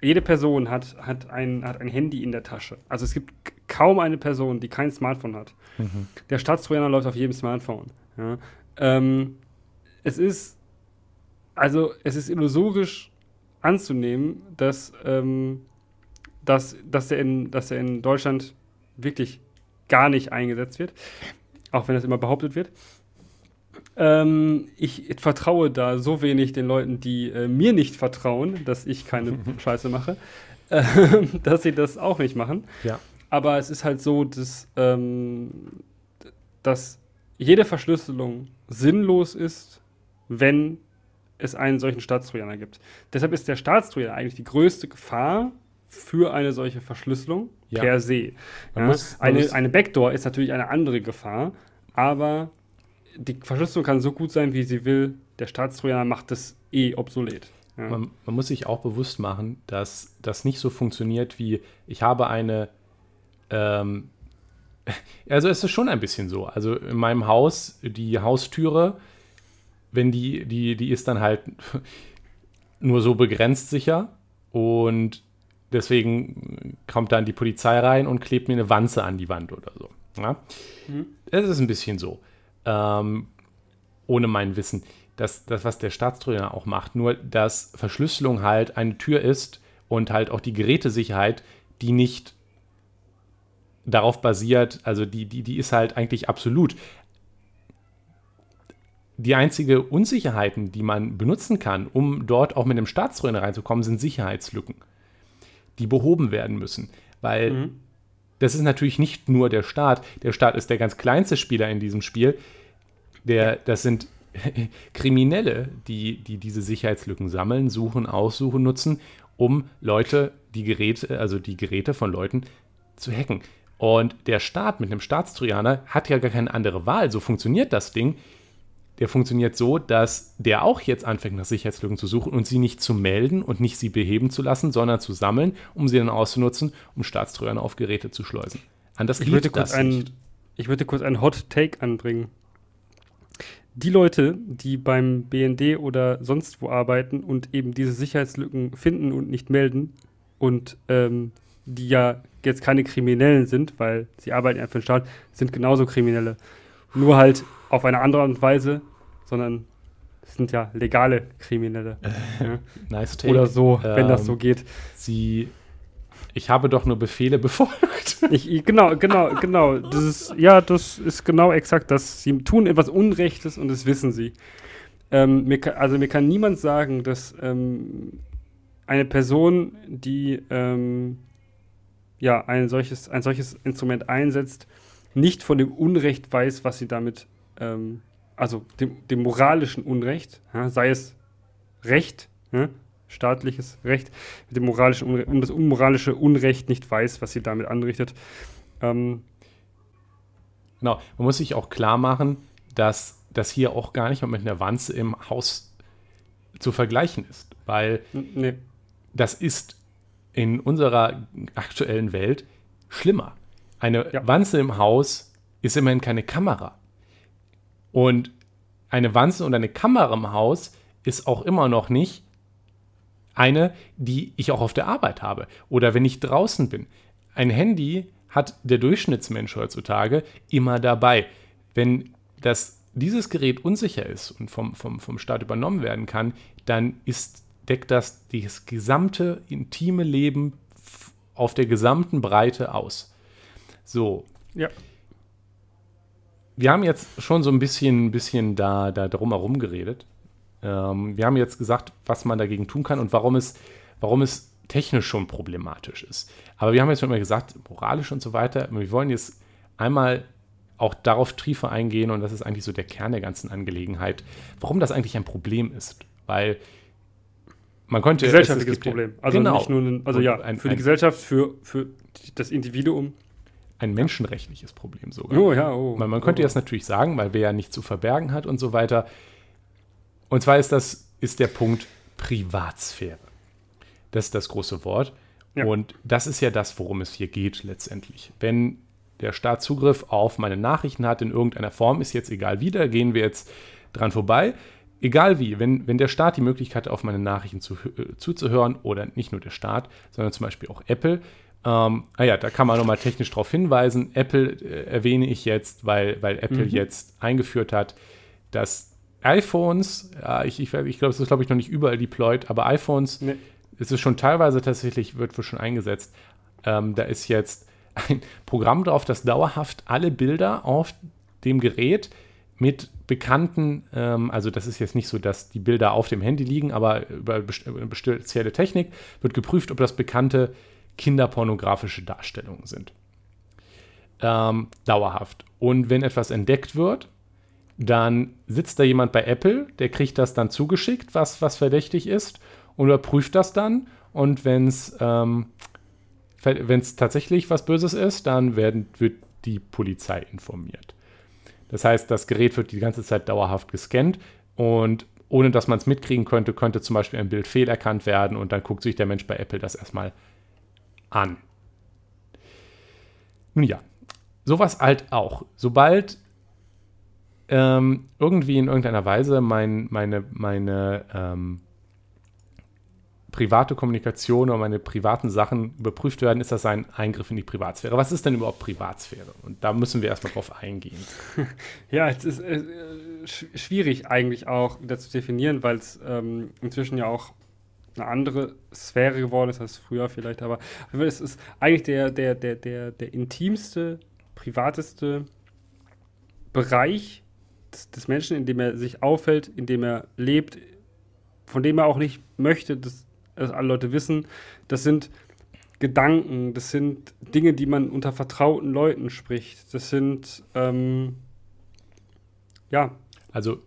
jede Person hat, hat, ein, hat ein Handy in der Tasche. Also es gibt kaum eine Person, die kein Smartphone hat. Mhm. Der Staatstrojaner läuft auf jedem Smartphone. Ja. Ähm, es ist, also es ist illusorisch anzunehmen, dass, ähm, dass, dass, er in, dass er in Deutschland wirklich gar nicht eingesetzt wird, auch wenn das immer behauptet wird. Ähm, ich vertraue da so wenig den Leuten, die äh, mir nicht vertrauen, dass ich keine Scheiße mache, äh, dass sie das auch nicht machen. Ja. Aber es ist halt so, dass, ähm, dass jede Verschlüsselung sinnlos ist, wenn es einen solchen Staatstrojaner gibt. Deshalb ist der Staatstrojaner eigentlich die größte Gefahr für eine solche Verschlüsselung ja. per se. Ja, muss, eine, eine Backdoor ist natürlich eine andere Gefahr, aber die Verschlüsselung kann so gut sein, wie sie will. Der Staatstrojaner macht das eh obsolet. Ja. Man, man, muss sich auch bewusst machen, dass das nicht so funktioniert wie ich habe eine. Ähm, also es ist schon ein bisschen so. Also in meinem Haus, die Haustüre, wenn die, die, die ist dann halt nur so begrenzt sicher und deswegen kommt dann die Polizei rein und klebt mir eine Wanze an die Wand oder so. Ja? Mhm. Es ist ein bisschen so ähm, ohne mein Wissen. Das, das, was der Staatstrojaner auch macht, nur dass Verschlüsselung halt eine Tür ist und halt auch die Gerätesicherheit, die nicht darauf basiert, also die, die, die ist halt eigentlich absolut. Die einzige Unsicherheiten, die man benutzen kann, um dort auch mit einem Staatstrojaner reinzukommen, sind Sicherheitslücken, die behoben werden müssen. Weil mhm. das ist natürlich nicht nur der Staat. Der Staat ist der ganz kleinste Spieler in diesem Spiel. Der, das sind Kriminelle, die, die diese Sicherheitslücken sammeln, suchen, aussuchen, nutzen, um Leute, die Geräte, also die Geräte von Leuten zu hacken. Und der Staat mit einem Staatstrojaner hat ja gar keine andere Wahl. So funktioniert das Ding. Der funktioniert so, dass der auch jetzt anfängt, nach Sicherheitslücken zu suchen und sie nicht zu melden und nicht sie beheben zu lassen, sondern zu sammeln, um sie dann auszunutzen, um Staatstrojaner auf Geräte zu schleusen. Anders ich würde kurz ein, Ich würde kurz einen Hot Take anbringen die Leute, die beim BND oder sonst wo arbeiten und eben diese Sicherheitslücken finden und nicht melden und ähm, die ja jetzt keine Kriminellen sind, weil sie arbeiten ja für den Staat, sind genauso Kriminelle. Nur halt auf eine andere Art und Weise, sondern es sind ja legale Kriminelle. ja. nice take. Oder so, wenn ähm, das so geht. Sie ich habe doch nur Befehle befolgt. Ich, genau, genau, genau. Das ist, ja, das ist genau exakt das. Sie tun etwas Unrechtes und das wissen sie. Ähm, mir kann, also mir kann niemand sagen, dass ähm, eine Person, die ähm, ja, ein solches, ein solches Instrument einsetzt, nicht von dem Unrecht weiß, was sie damit, ähm, also dem, dem moralischen Unrecht, ja, sei es Recht, ja, staatliches Recht mit dem moralischen Unrecht, um das unmoralische Unrecht nicht weiß, was sie damit anrichtet. Ähm genau, man muss sich auch klar machen, dass das hier auch gar nicht mit einer Wanze im Haus zu vergleichen ist, weil nee. das ist in unserer aktuellen Welt schlimmer. Eine ja. Wanze im Haus ist immerhin keine Kamera. Und eine Wanze und eine Kamera im Haus ist auch immer noch nicht eine, die ich auch auf der Arbeit habe oder wenn ich draußen bin. Ein Handy hat der Durchschnittsmensch heutzutage immer dabei. Wenn das, dieses Gerät unsicher ist und vom, vom, vom Staat übernommen werden kann, dann ist, deckt das das gesamte intime Leben auf der gesamten Breite aus. So. Ja. Wir haben jetzt schon so ein bisschen, bisschen da, da drumherum geredet. Ähm, wir haben jetzt gesagt, was man dagegen tun kann und warum es, warum es technisch schon problematisch ist. Aber wir haben jetzt schon immer gesagt, moralisch und so weiter. Wir wollen jetzt einmal auch darauf tiefer eingehen und das ist eigentlich so der Kern der ganzen Angelegenheit, warum das eigentlich ein Problem ist. Weil man könnte. Gesellschaftliches Problem. Also genau. nicht nur, ein, also ja, für die Gesellschaft, für, für das Individuum. Ein menschenrechtliches Problem sogar. Oh ja, oh. Man, man könnte oh. jetzt natürlich sagen, weil wer ja nichts zu verbergen hat und so weiter, Und zwar ist das ist der Punkt Privatsphäre. Das ist das große Wort. Ja. Und das ist ja das, worum es hier geht letztendlich. Wenn der Staat Zugriff auf meine Nachrichten hat in irgendeiner Form, ist jetzt egal wie, da gehen wir jetzt dran vorbei. Egal wie, wenn, wenn der Staat die Möglichkeit hat, auf meine Nachrichten zu, äh, zuzuhören, oder nicht nur der Staat, sondern zum Beispiel auch Apple, ähm, ah ja, da kann man nochmal technisch darauf hinweisen. Apple äh, erwähne ich jetzt, weil, weil Apple mhm. jetzt eingeführt hat, dass iPhones, ja, ich, ich, ich glaube, es ist, glaube ich, noch nicht überall deployed, aber iPhones, nee. es ist schon teilweise tatsächlich, wird schon eingesetzt. Ähm, da ist jetzt ein Programm drauf, das dauerhaft alle Bilder auf dem Gerät mit bekannten, ähm, also das ist jetzt nicht so, dass die Bilder auf dem Handy liegen, aber über eine spezielle Technik wird geprüft, ob das bekannte kinderpornografische Darstellungen sind. Ähm, dauerhaft. Und wenn etwas entdeckt wird, dann sitzt da jemand bei Apple, der kriegt das dann zugeschickt, was, was verdächtig ist, und überprüft das dann. Und wenn es ähm, tatsächlich was Böses ist, dann werden, wird die Polizei informiert. Das heißt, das Gerät wird die ganze Zeit dauerhaft gescannt und ohne dass man es mitkriegen könnte, könnte zum Beispiel ein Bild fehlerkannt werden und dann guckt sich der Mensch bei Apple das erstmal an. Nun ja, sowas halt auch. Sobald ähm, irgendwie in irgendeiner Weise mein, meine, meine ähm, private Kommunikation oder meine privaten Sachen überprüft werden, ist das ein Eingriff in die Privatsphäre. Was ist denn überhaupt Privatsphäre? Und da müssen wir erstmal drauf eingehen. Ja, es ist äh, schwierig eigentlich auch wieder zu definieren, weil es ähm, inzwischen ja auch eine andere Sphäre geworden ist als früher vielleicht, aber es ist eigentlich der, der, der, der, der intimste, privateste Bereich des, des Menschen, in dem er sich aufhält, in dem er lebt, von dem er auch nicht möchte, dass, dass alle Leute wissen. Das sind Gedanken, das sind Dinge, die man unter vertrauten Leuten spricht. Das sind, ähm, ja, also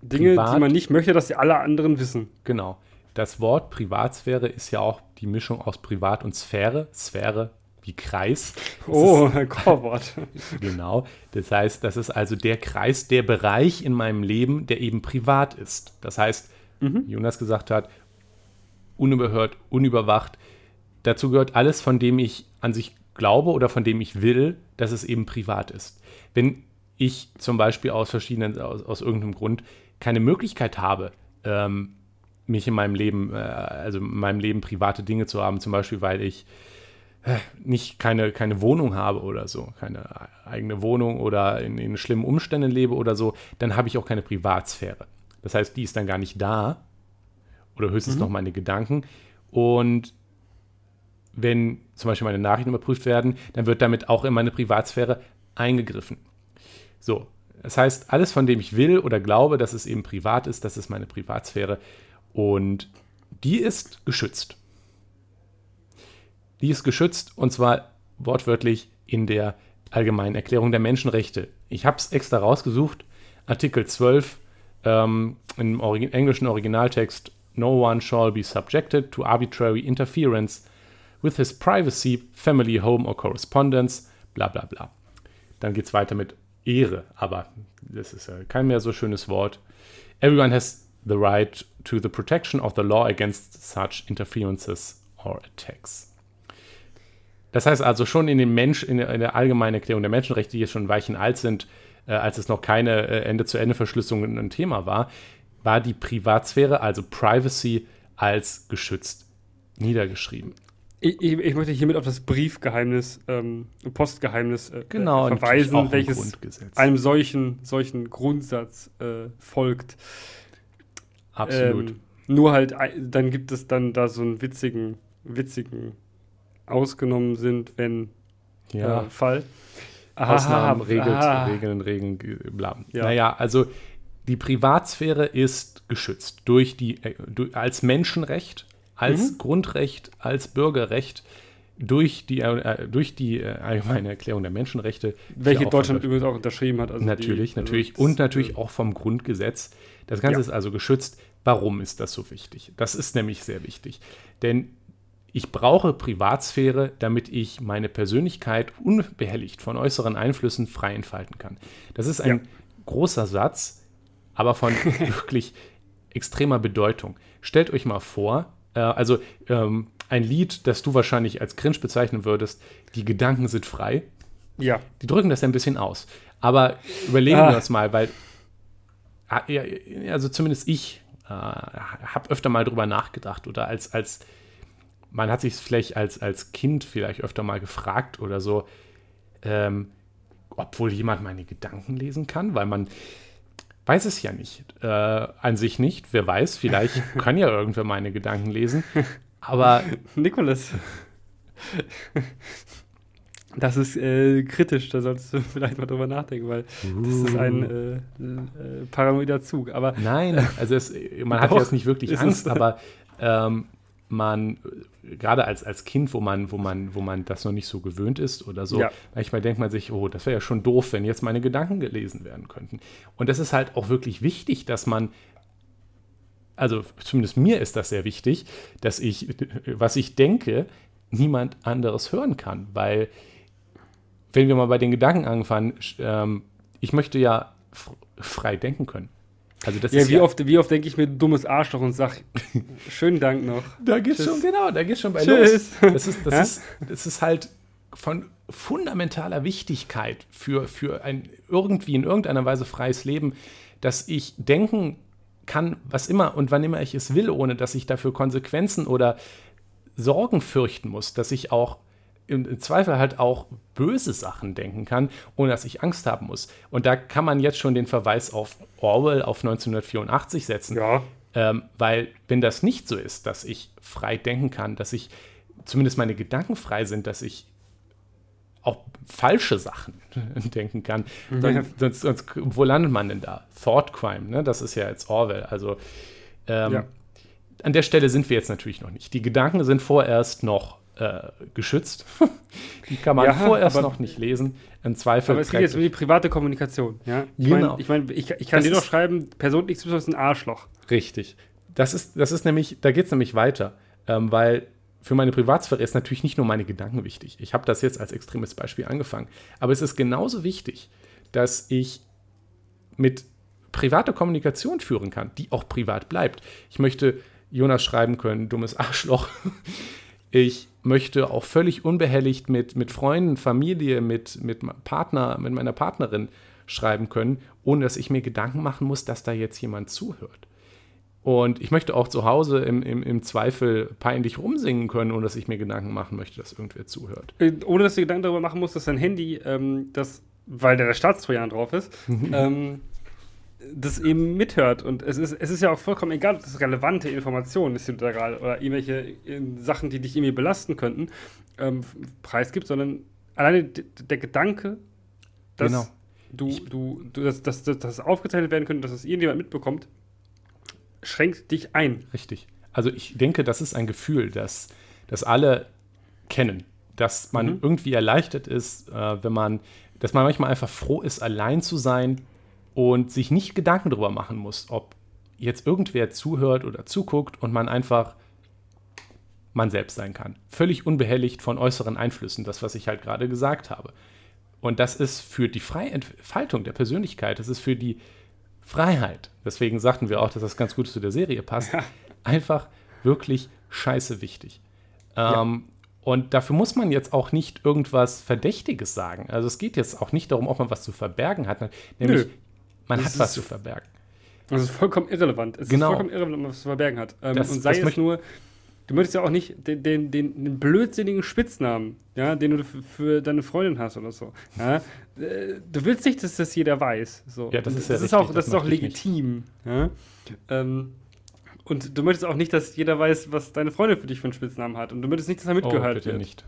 Dinge, privat, die man nicht möchte, dass die alle anderen wissen. Genau. Das Wort Privatsphäre ist ja auch die Mischung aus Privat und Sphäre. Sphäre wie Kreis. Das oh, ein Chorwort. genau. Das heißt, das ist also der Kreis, der Bereich in meinem Leben, der eben privat ist. Das heißt, mhm. wie Jonas gesagt hat, unüberhört, unüberwacht. Dazu gehört alles, von dem ich an sich glaube oder von dem ich will, dass es eben privat ist. Wenn ich zum Beispiel aus verschiedenen, aus, aus irgendeinem Grund keine Möglichkeit habe, ähm, mich in meinem Leben, äh, also in meinem Leben private Dinge zu haben, zum Beispiel, weil ich äh, nicht keine, keine Wohnung habe oder so, keine eigene Wohnung oder in, in schlimmen Umständen lebe oder so, dann habe ich auch keine Privatsphäre. Das heißt, die ist dann gar nicht da oder höchstens mhm. noch meine Gedanken. Und wenn zum Beispiel meine Nachrichten überprüft werden, dann wird damit auch in meine Privatsphäre eingegriffen. So, das heißt, alles, von dem ich will oder glaube, dass es eben privat ist, das ist meine Privatsphäre. Und die ist geschützt. Die ist geschützt und zwar wortwörtlich in der Allgemeinen Erklärung der Menschenrechte. Ich habe es extra rausgesucht. Artikel 12 ähm, im Origi englischen Originaltext: No one shall be subjected to arbitrary interference with his privacy, family, home or correspondence, bla bla bla. Dann geht es weiter mit Ehre, aber das ist ja kein mehr so schönes Wort. Everyone has the right to the protection of the law against such interferences or attacks. Das heißt also schon in, den Mensch, in, der, in der allgemeinen Erklärung der Menschenrechte, die jetzt schon Weichen alt sind, äh, als es noch keine äh, Ende-zu-Ende-Verschlüsselung ein Thema war, war die Privatsphäre, also Privacy, als geschützt niedergeschrieben. Ich, ich, ich, möchte hiermit auf das Briefgeheimnis, ähm, Postgeheimnis äh, genau, verweisen, welches einem solchen, solchen Grundsatz äh, folgt. Absolut. Ähm, nur halt, dann gibt es dann da so einen witzigen, witzigen ausgenommen sind, wenn ja. äh, Fall. Ausnahmen, regelt, Regeln, Regeln, bla. Ja. Naja, also die Privatsphäre ist geschützt durch die, äh, als Menschenrecht, als mhm. Grundrecht, als Bürgerrecht durch die, äh, durch die äh, allgemeine Erklärung der Menschenrechte. Welche Deutschland übrigens auch unterschrieben hat. Also natürlich, die, natürlich. Also und natürlich auch vom Grundgesetz. Das Ganze ja. ist also geschützt. Warum ist das so wichtig? Das ist nämlich sehr wichtig. Denn ich brauche Privatsphäre, damit ich meine Persönlichkeit unbehelligt von äußeren Einflüssen frei entfalten kann. Das ist ein ja. großer Satz, aber von wirklich extremer Bedeutung. Stellt euch mal vor, äh, also ähm, ein Lied, das du wahrscheinlich als cringe bezeichnen würdest, die Gedanken sind frei. Ja. Die drücken das ja ein bisschen aus. Aber überlegen ah. wir das mal, weil, also zumindest ich äh, habe öfter mal drüber nachgedacht oder als, als man hat sich vielleicht als, als Kind vielleicht öfter mal gefragt oder so, ähm, ob wohl jemand meine Gedanken lesen kann, weil man weiß es ja nicht. Äh, an sich nicht. Wer weiß, vielleicht kann ja irgendwer meine Gedanken lesen. Aber. Nikolas. Das ist äh, kritisch, da solltest du vielleicht mal drüber nachdenken, weil uh. das ist ein uh. äh, äh, paranoider Zug. Aber, Nein, also es, man hat jetzt nicht wirklich Angst, aber ähm, man, gerade als, als Kind, wo man, wo, man, wo man das noch nicht so gewöhnt ist oder so, ja. manchmal denkt man sich, oh, das wäre ja schon doof, wenn jetzt meine Gedanken gelesen werden könnten. Und das ist halt auch wirklich wichtig, dass man, also zumindest mir ist das sehr wichtig, dass ich, was ich denke, niemand anderes hören kann. Weil, wenn wir mal bei den Gedanken anfangen, ähm, ich möchte ja frei denken können. Also das ja, ist wie, ja, oft, wie oft denke ich mir dummes Arschloch und sage, schönen Dank noch. Da geht's Tschüss. schon, genau, da geht's schon bei Tschüss. los. Das ist, das, ja? ist, das ist halt von fundamentaler Wichtigkeit für, für ein irgendwie in irgendeiner Weise freies Leben, dass ich denken kann, was immer und wann immer ich es will, ohne dass ich dafür Konsequenzen oder Sorgen fürchten muss, dass ich auch im Zweifel halt auch böse Sachen denken kann, ohne dass ich Angst haben muss. Und da kann man jetzt schon den Verweis auf Orwell, auf 1984 setzen. Ja. Ähm, weil, wenn das nicht so ist, dass ich frei denken kann, dass ich zumindest meine Gedanken frei sind, dass ich auch falsche Sachen denken kann, dann, sonst, sonst, wo landet man denn da? Thought Crime, ne? das ist ja jetzt Orwell. Also ähm, ja. an der Stelle sind wir jetzt natürlich noch nicht. Die Gedanken sind vorerst noch äh, geschützt. die kann man ja, vorerst noch nicht lesen. Im Zweifel. Aber es geht jetzt um die private Kommunikation. Ja? Ich genau. meine, ich, mein, ich, ich kann das dir doch schreiben, Person X ist ein Arschloch. Richtig. Das ist, das ist nämlich, da geht es nämlich weiter. Ähm, weil für meine Privatsphäre ist natürlich nicht nur meine Gedanken wichtig. Ich habe das jetzt als extremes Beispiel angefangen. Aber es ist genauso wichtig, dass ich mit privater Kommunikation führen kann, die auch privat bleibt. Ich möchte Jonas schreiben können, dummes Arschloch. Ich möchte auch völlig unbehelligt mit, mit Freunden, Familie, mit, mit Partner, mit meiner Partnerin schreiben können, ohne dass ich mir Gedanken machen muss, dass da jetzt jemand zuhört. Und ich möchte auch zu Hause im, im, im Zweifel peinlich rumsingen können, ohne dass ich mir Gedanken machen möchte, dass irgendwer zuhört. Äh, ohne dass du Gedanken darüber machen musst, dass dein Handy, ähm, das, weil da der Staatstrojan drauf ist, ähm, das eben mithört. Und es ist, es ist ja auch vollkommen egal, ob das relevante Informationen ist, die da gerade oder irgendwelche Sachen, die dich irgendwie belasten könnten, ähm, preisgibt, sondern alleine der Gedanke, dass genau. du, du, du, dass, dass, dass das aufgezeichnet werden könnte, dass das irgendjemand mitbekommt, schränkt dich ein. Richtig. Also ich denke, das ist ein Gefühl, das, das alle kennen. Dass man mhm. irgendwie erleichtert ist, äh, wenn man, dass man manchmal einfach froh ist, allein zu sein und sich nicht Gedanken darüber machen muss, ob jetzt irgendwer zuhört oder zuguckt und man einfach man selbst sein kann. Völlig unbehelligt von äußeren Einflüssen, das, was ich halt gerade gesagt habe. Und das ist für die freie Entfaltung der Persönlichkeit, das ist für die Freiheit, deswegen sagten wir auch, dass das ganz gut zu der Serie passt, ja. einfach wirklich scheiße wichtig. Ja. Ähm, und dafür muss man jetzt auch nicht irgendwas Verdächtiges sagen. Also es geht jetzt auch nicht darum, ob man was zu verbergen hat. Nämlich Nö. Man das hat was zu verbergen. Das ist vollkommen irrelevant. Es genau. ist vollkommen irrelevant, was zu verbergen hat. Ähm, das, und sei es nur, du möchtest ja auch nicht den, den, den, blödsinnigen Spitznamen, ja, den du für deine Freundin hast oder so. Ja? Äh, du willst nicht, dass das jeder weiß. So. Ja, das ist, ja das, richtig, ist auch, das, das ist auch legitim. Ja? Ähm, und du möchtest auch nicht, dass jeder weiß, was deine Freundin für dich für einen Spitznamen hat. Und du möchtest nicht, dass er mitgehört oh, bitte wird. nicht.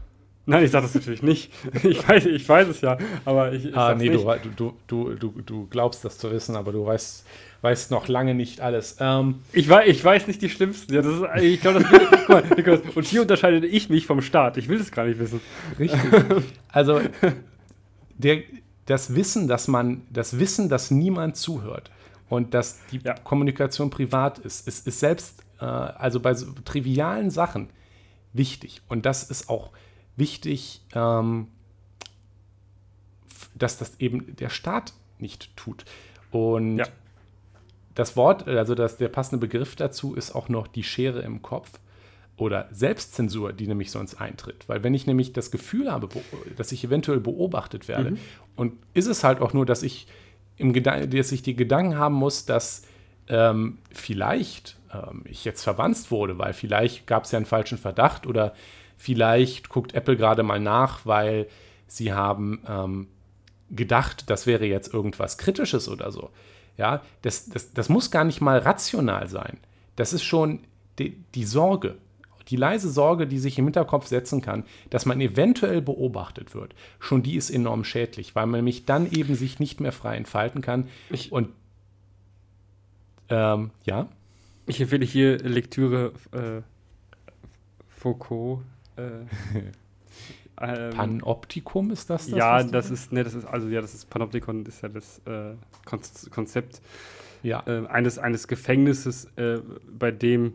Nein, ich sage das natürlich nicht. Ich weiß, ich weiß es ja, aber ich. ich ah, nee, du, du, du, du, du glaubst das zu wissen, aber du weißt, weißt noch lange nicht alles. Ähm, ich, weiß, ich weiß nicht die schlimmsten. Ja, das ist, ich glaube, das guck mal, Niklas, und hier unterscheide ich mich vom Staat. Ich will es gar nicht wissen. Richtig. Also, der, das Wissen, dass man, das Wissen, dass niemand zuhört und dass die ja. Kommunikation privat ist, ist, ist selbst, äh, also bei so trivialen Sachen wichtig. Und das ist auch wichtig, ähm, dass das eben der Staat nicht tut. Und ja. das Wort, also das, der passende Begriff dazu ist auch noch die Schere im Kopf oder Selbstzensur, die nämlich sonst eintritt. Weil wenn ich nämlich das Gefühl habe, dass ich eventuell beobachtet werde, mhm. und ist es halt auch nur, dass ich, im dass ich die Gedanken haben muss, dass ähm, vielleicht ähm, ich jetzt verwandt wurde, weil vielleicht gab es ja einen falschen Verdacht oder vielleicht guckt Apple gerade mal nach, weil sie haben ähm, gedacht, das wäre jetzt irgendwas Kritisches oder so. Ja, das, das, das muss gar nicht mal rational sein. Das ist schon die, die Sorge, die leise Sorge, die sich im Hinterkopf setzen kann, dass man eventuell beobachtet wird, schon die ist enorm schädlich, weil man nämlich dann eben sich nicht mehr frei entfalten kann. Ich, und ähm, ja. Ich empfehle hier Lektüre äh, Foucault. Äh, ähm, Panoptikum ist das? das ja, das ist, ne, das ist, also ja, das ist Panoptikon ist ja das äh, Konzept ja. Äh, eines, eines Gefängnisses, äh, bei dem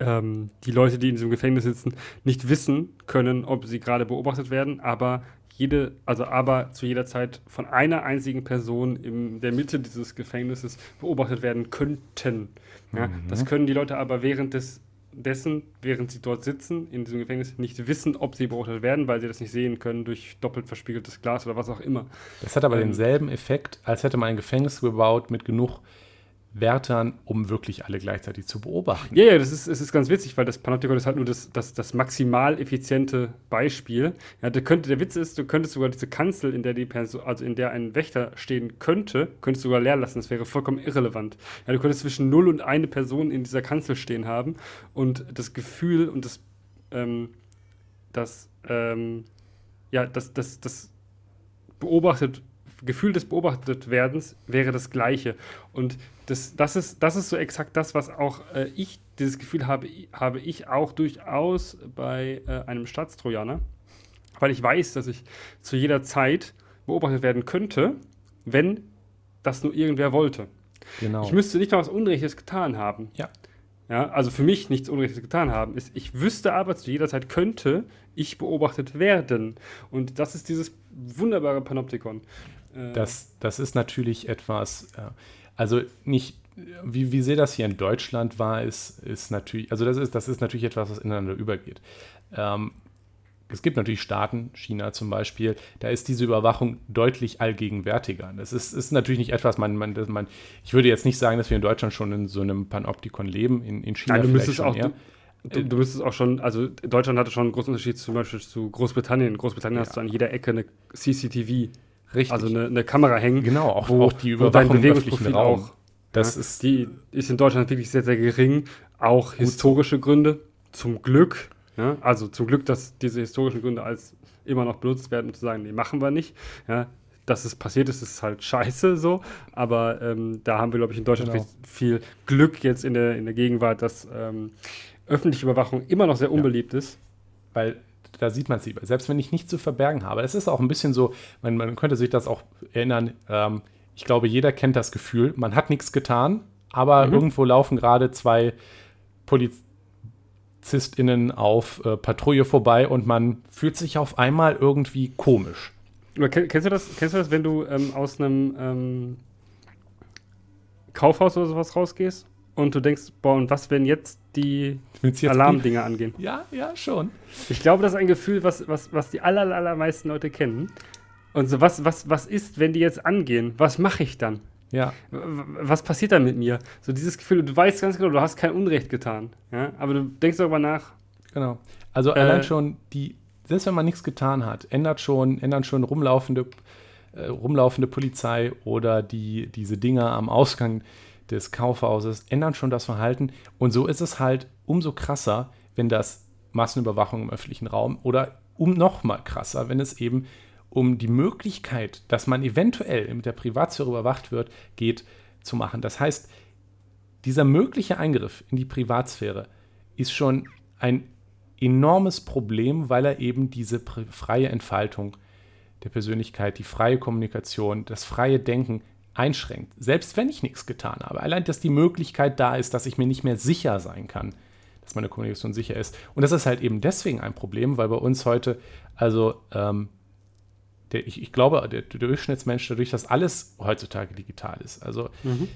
ähm, die Leute, die in diesem Gefängnis sitzen, nicht wissen können, ob sie gerade beobachtet werden, aber jede, also aber zu jeder Zeit von einer einzigen Person in der Mitte dieses Gefängnisses beobachtet werden könnten. Ja, mhm. Das können die Leute aber während des dessen, während sie dort sitzen, in diesem Gefängnis, nicht wissen, ob sie beobachtet werden, weil sie das nicht sehen können durch doppelt verspiegeltes Glas oder was auch immer. Das hat aber ähm, denselben Effekt, als hätte man ein Gefängnis gebaut mit genug Wärtern, um wirklich alle gleichzeitig zu beobachten. Ja, ja, das ist, das ist ganz witzig, weil das Panoptikon ist halt nur das, das, das maximal effiziente Beispiel. Ja, der, könnte, der Witz ist, du könntest sogar diese Kanzel, in der die Person, also in der ein Wächter stehen könnte, könntest du sogar leer lassen. Das wäre vollkommen irrelevant. Ja, du könntest zwischen 0 und eine Person in dieser Kanzel stehen haben und das Gefühl und das, ähm, das, ähm, ja, das, das, das beobachtet Gefühl des Beobachtetwerdens wäre das gleiche. Und das, das, ist, das ist so exakt das, was auch äh, ich, dieses Gefühl habe, habe ich auch durchaus bei äh, einem Staatstrojaner, weil ich weiß, dass ich zu jeder Zeit beobachtet werden könnte, wenn das nur irgendwer wollte. Genau. Ich müsste nicht mal was Unrechtes getan haben. Ja. Ja, also für mich nichts Unrechtes getan haben. Ist, ich wüsste aber zu jeder Zeit könnte ich beobachtet werden. Und das ist dieses wunderbare Panoptikon. Äh, das, das ist natürlich etwas, äh, also nicht, wie, wie sehr das hier in Deutschland war, ist, ist natürlich, also das ist, das ist natürlich etwas, was ineinander übergeht. Ähm, es gibt natürlich Staaten, China zum Beispiel, da ist diese Überwachung deutlich allgegenwärtiger. Das ist, ist natürlich nicht etwas, man, man, man, ich würde jetzt nicht sagen, dass wir in Deutschland schon in so einem Panoptikon leben, in, in China Nein, du müsstest auch, eher. Du, du, müsstest auch schon, also Deutschland hatte schon einen großen Unterschied zum Beispiel zu Großbritannien. In Großbritannien ja. hast du an jeder Ecke eine CCTV Richtig. Also eine, eine, Kamera hängen. Genau, auch, wo, auch die Überwachung im öffentlichen Raum. Auch, das ja, ist die ist in Deutschland wirklich sehr, sehr gering. Auch gut. historische Gründe, zum Glück. Ja, also zum Glück, dass diese historischen Gründe als immer noch benutzt werden, um zu sagen, nee, machen wir nicht. Ja, dass es passiert ist, ist halt scheiße so. Aber ähm, da haben wir, glaube ich, in Deutschland genau. viel Glück jetzt in der, in der Gegenwart, dass ähm, öffentliche Überwachung immer noch sehr unbeliebt ist. Weil da sieht man es lieber. Selbst wenn ich nichts zu verbergen habe. Es ist auch ein bisschen so, man, man könnte sich das auch erinnern. Ähm, ich glaube, jeder kennt das Gefühl, man hat nichts getan, aber mhm. irgendwo laufen gerade zwei PolizistInnen auf äh, Patrouille vorbei und man fühlt sich auf einmal irgendwie komisch. Kennst du das, kennst du das wenn du ähm, aus einem ähm, Kaufhaus oder sowas rausgehst und du denkst, boah, und was, wenn jetzt die Alarmdinger angehen? Ja, ja, schon. Ich glaube, das ist ein Gefühl, was, was, was die aller, allermeisten Leute kennen. Und so, was, was, was ist, wenn die jetzt angehen? Was mache ich dann? Ja. Was passiert dann mit mir? So dieses Gefühl, du weißt ganz genau, du hast kein Unrecht getan. Ja? Aber du denkst darüber nach. Genau. Also äh, allein schon die, selbst wenn man nichts getan hat, ändert schon, ändern schon rumlaufende, äh, rumlaufende Polizei oder die, diese Dinger am Ausgang des Kaufhauses ändern schon das Verhalten. Und so ist es halt umso krasser, wenn das Massenüberwachung im öffentlichen Raum oder um noch mal krasser, wenn es eben um die Möglichkeit, dass man eventuell mit der Privatsphäre überwacht wird, geht, zu machen. Das heißt, dieser mögliche Eingriff in die Privatsphäre ist schon ein enormes Problem, weil er eben diese freie Entfaltung der Persönlichkeit, die freie Kommunikation, das freie Denken einschränkt. Selbst wenn ich nichts getan habe. Allein, dass die Möglichkeit da ist, dass ich mir nicht mehr sicher sein kann, dass meine Kommunikation sicher ist. Und das ist halt eben deswegen ein Problem, weil bei uns heute, also ähm, der, ich, ich, glaube, der, der, Durchschnittsmensch, dadurch, dass alles heutzutage digital ist, also mhm.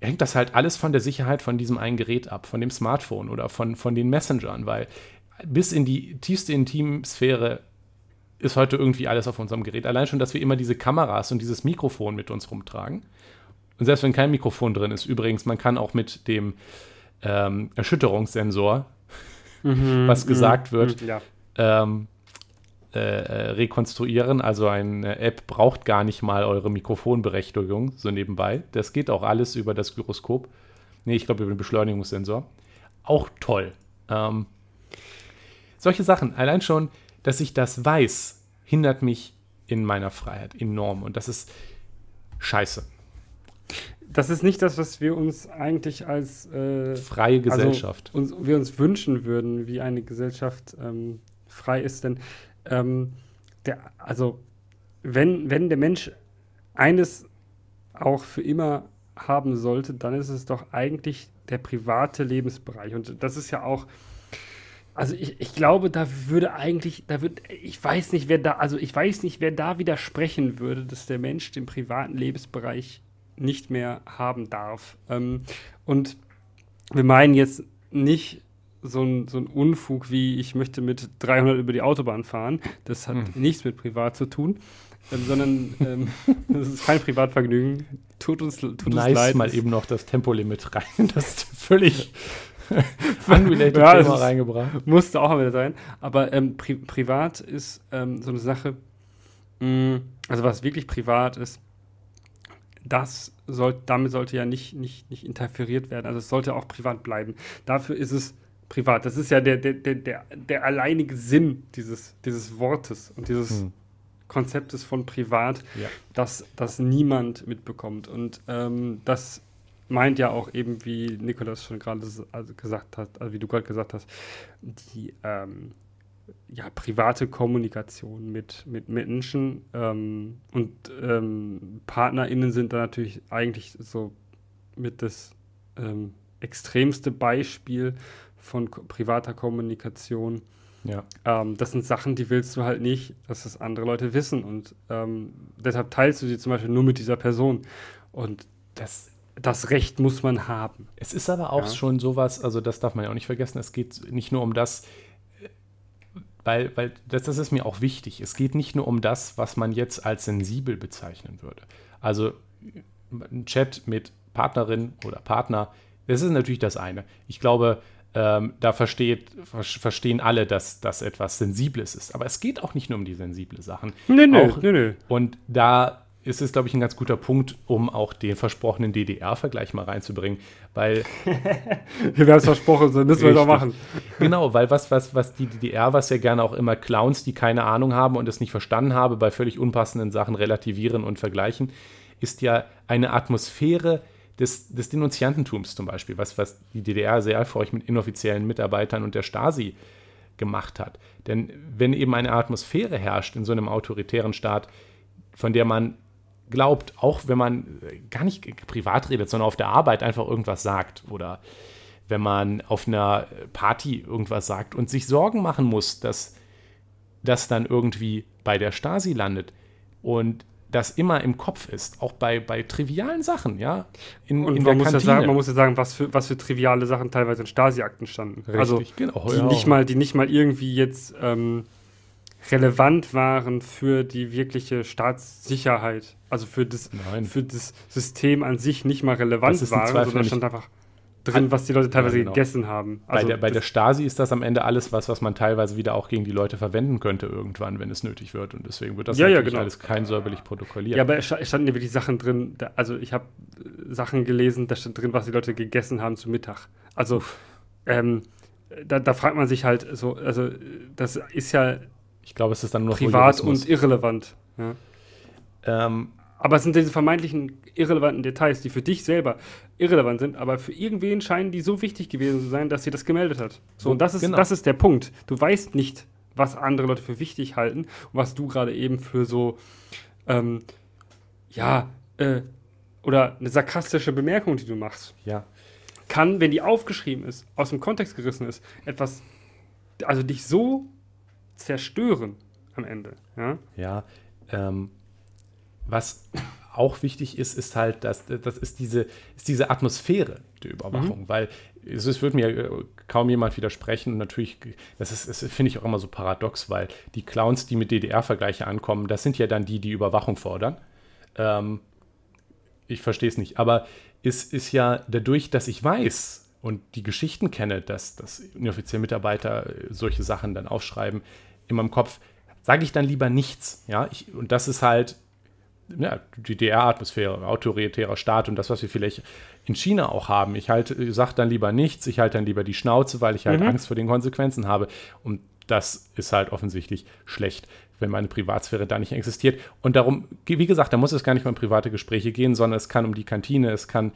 hängt das halt alles von der Sicherheit von diesem einen Gerät ab, von dem Smartphone oder von, von den Messengern, weil bis in die tiefste Intimsphäre ist heute irgendwie alles auf unserem Gerät. Allein schon, dass wir immer diese Kameras und dieses Mikrofon mit uns rumtragen. Und selbst wenn kein Mikrofon drin ist, übrigens, man kann auch mit dem ähm, Erschütterungssensor, mhm, was gesagt mhm, wird, ja. ähm, äh, äh, rekonstruieren. Also eine App braucht gar nicht mal eure Mikrofonberechtigung, so nebenbei. Das geht auch alles über das Gyroskop. Nee, ich glaube über den Beschleunigungssensor. Auch toll. Ähm, solche Sachen, allein schon, dass ich das weiß, hindert mich in meiner Freiheit enorm. Und das ist scheiße. Das ist nicht das, was wir uns eigentlich als äh, freie also Gesellschaft, also uns, wir uns wünschen würden, wie eine Gesellschaft ähm, frei ist. Denn ähm, der, also wenn, wenn der Mensch eines auch für immer haben sollte, dann ist es doch eigentlich der private Lebensbereich. Und das ist ja auch, also ich, ich glaube, da würde eigentlich, da wird, ich weiß nicht, wer da, also ich weiß nicht, wer da widersprechen würde, dass der Mensch den privaten Lebensbereich nicht mehr haben darf. Ähm, und wir meinen jetzt nicht so ein, so ein Unfug wie ich möchte mit 300 über die Autobahn fahren. Das hat hm. nichts mit privat zu tun, ähm, sondern ähm, das ist kein Privatvergnügen. Tut uns, tut nice uns leid. mal eben noch das Tempolimit rein. Das ist völlig unrelated ja, Thema reingebracht. Musste auch mal wieder sein. Aber ähm, pri privat ist ähm, so eine Sache, mh, mm, also was wirklich privat ist, das soll, damit sollte ja nicht, nicht, nicht interferiert werden. Also es sollte auch privat bleiben. Dafür ist es privat. Das ist ja der, der, der, der, der alleinige Sinn dieses, dieses Wortes und dieses hm. Konzeptes von privat, ja. dass das niemand mitbekommt. Und ähm, das meint ja auch eben, wie Nikolas schon gerade also gesagt hat, also wie du gerade gesagt hast, die ähm, ja, private Kommunikation mit, mit Menschen ähm, und ähm, PartnerInnen sind da natürlich eigentlich so mit das ähm, extremste Beispiel von ko privater Kommunikation. Ja. Ähm, das sind Sachen, die willst du halt nicht, dass das andere Leute wissen. Und ähm, deshalb teilst du sie zum Beispiel nur mit dieser Person. Und das, das Recht muss man haben. Es ist aber auch ja. schon sowas, also das darf man ja auch nicht vergessen, es geht nicht nur um das, weil, weil das, das ist mir auch wichtig. Es geht nicht nur um das, was man jetzt als sensibel bezeichnen würde. Also ein Chat mit Partnerin oder Partner, das ist natürlich das eine. Ich glaube, ähm, da versteht, ver verstehen alle, dass das etwas Sensibles ist. Aber es geht auch nicht nur um die sensible Sachen. Nö, nö, auch, nö, nö. Und da ist es, glaube ich, ein ganz guter Punkt, um auch den versprochenen DDR-Vergleich mal reinzubringen, weil. wir haben es versprochen, so müssen wir es auch machen. Genau, weil was, was, was die DDR, was ja gerne auch immer Clowns, die keine Ahnung haben und es nicht verstanden haben, bei völlig unpassenden Sachen relativieren und vergleichen, ist ja eine Atmosphäre, des, des Denunziantentums zum Beispiel, was, was die DDR sehr erfolgreich mit inoffiziellen Mitarbeitern und der Stasi gemacht hat. Denn wenn eben eine Atmosphäre herrscht in so einem autoritären Staat, von der man glaubt, auch wenn man gar nicht privat redet, sondern auf der Arbeit einfach irgendwas sagt oder wenn man auf einer Party irgendwas sagt und sich Sorgen machen muss, dass das dann irgendwie bei der Stasi landet und das immer im Kopf ist, auch bei, bei trivialen Sachen, ja. In, und in man, muss ja sagen, man muss ja sagen, was für, was für triviale Sachen teilweise in Stasi-Akten standen. Richtig, also, genau, die, ja. nicht mal, die nicht mal irgendwie jetzt ähm, relevant waren für die wirkliche Staatssicherheit. Also für das, für das System an sich nicht mal relevant waren, sondern stand einfach drin, was die Leute teilweise ja, genau. gegessen haben. Also bei, der, bei der Stasi ist das am Ende alles was, was man teilweise wieder auch gegen die Leute verwenden könnte irgendwann, wenn es nötig wird. Und deswegen wird das ja, ja, genau. alles kein säuberlich protokolliert. Ja, aber es standen ja wirklich Sachen drin, da, also ich habe Sachen gelesen, da stand drin, was die Leute gegessen haben zu Mittag. Also ähm, da, da, fragt man sich halt so, also das ist ja ich glaube, es ist dann nur privat und irrelevant. Ja. Ähm, aber es sind diese vermeintlichen irrelevanten Details, die für dich selber irrelevant sind, aber für irgendwen scheinen die so wichtig gewesen zu sein, dass sie das gemeldet hat. So, und das ist, genau. das ist der Punkt. Du weißt nicht, was andere Leute für wichtig halten und was du gerade eben für so, ähm, ja, äh, oder eine sarkastische Bemerkung, die du machst. Ja. Kann, wenn die aufgeschrieben ist, aus dem Kontext gerissen ist, etwas, also dich so zerstören am Ende. Ja, ja ähm, was auch wichtig ist, ist halt, dass das ist diese, ist diese Atmosphäre der Überwachung, mhm. weil es, es wird mir äh, kaum jemand widersprechen und natürlich, das ist, das finde ich auch immer so paradox, weil die Clowns, die mit DDR-Vergleiche ankommen, das sind ja dann die, die Überwachung fordern. Ähm, ich verstehe es nicht, aber es ist ja dadurch, dass ich weiß und die Geschichten kenne, dass, dass inoffizielle Mitarbeiter solche Sachen dann aufschreiben, in meinem Kopf, sage ich dann lieber nichts. Ja, ich, und das ist halt ja, die DR-Atmosphäre, autoritärer Staat und das, was wir vielleicht in China auch haben. Ich halt, sage dann lieber nichts, ich halte dann lieber die Schnauze, weil ich halt mhm. Angst vor den Konsequenzen habe. Und das ist halt offensichtlich schlecht, wenn meine Privatsphäre da nicht existiert. Und darum, wie gesagt, da muss es gar nicht mal um private Gespräche gehen, sondern es kann um die Kantine, es kann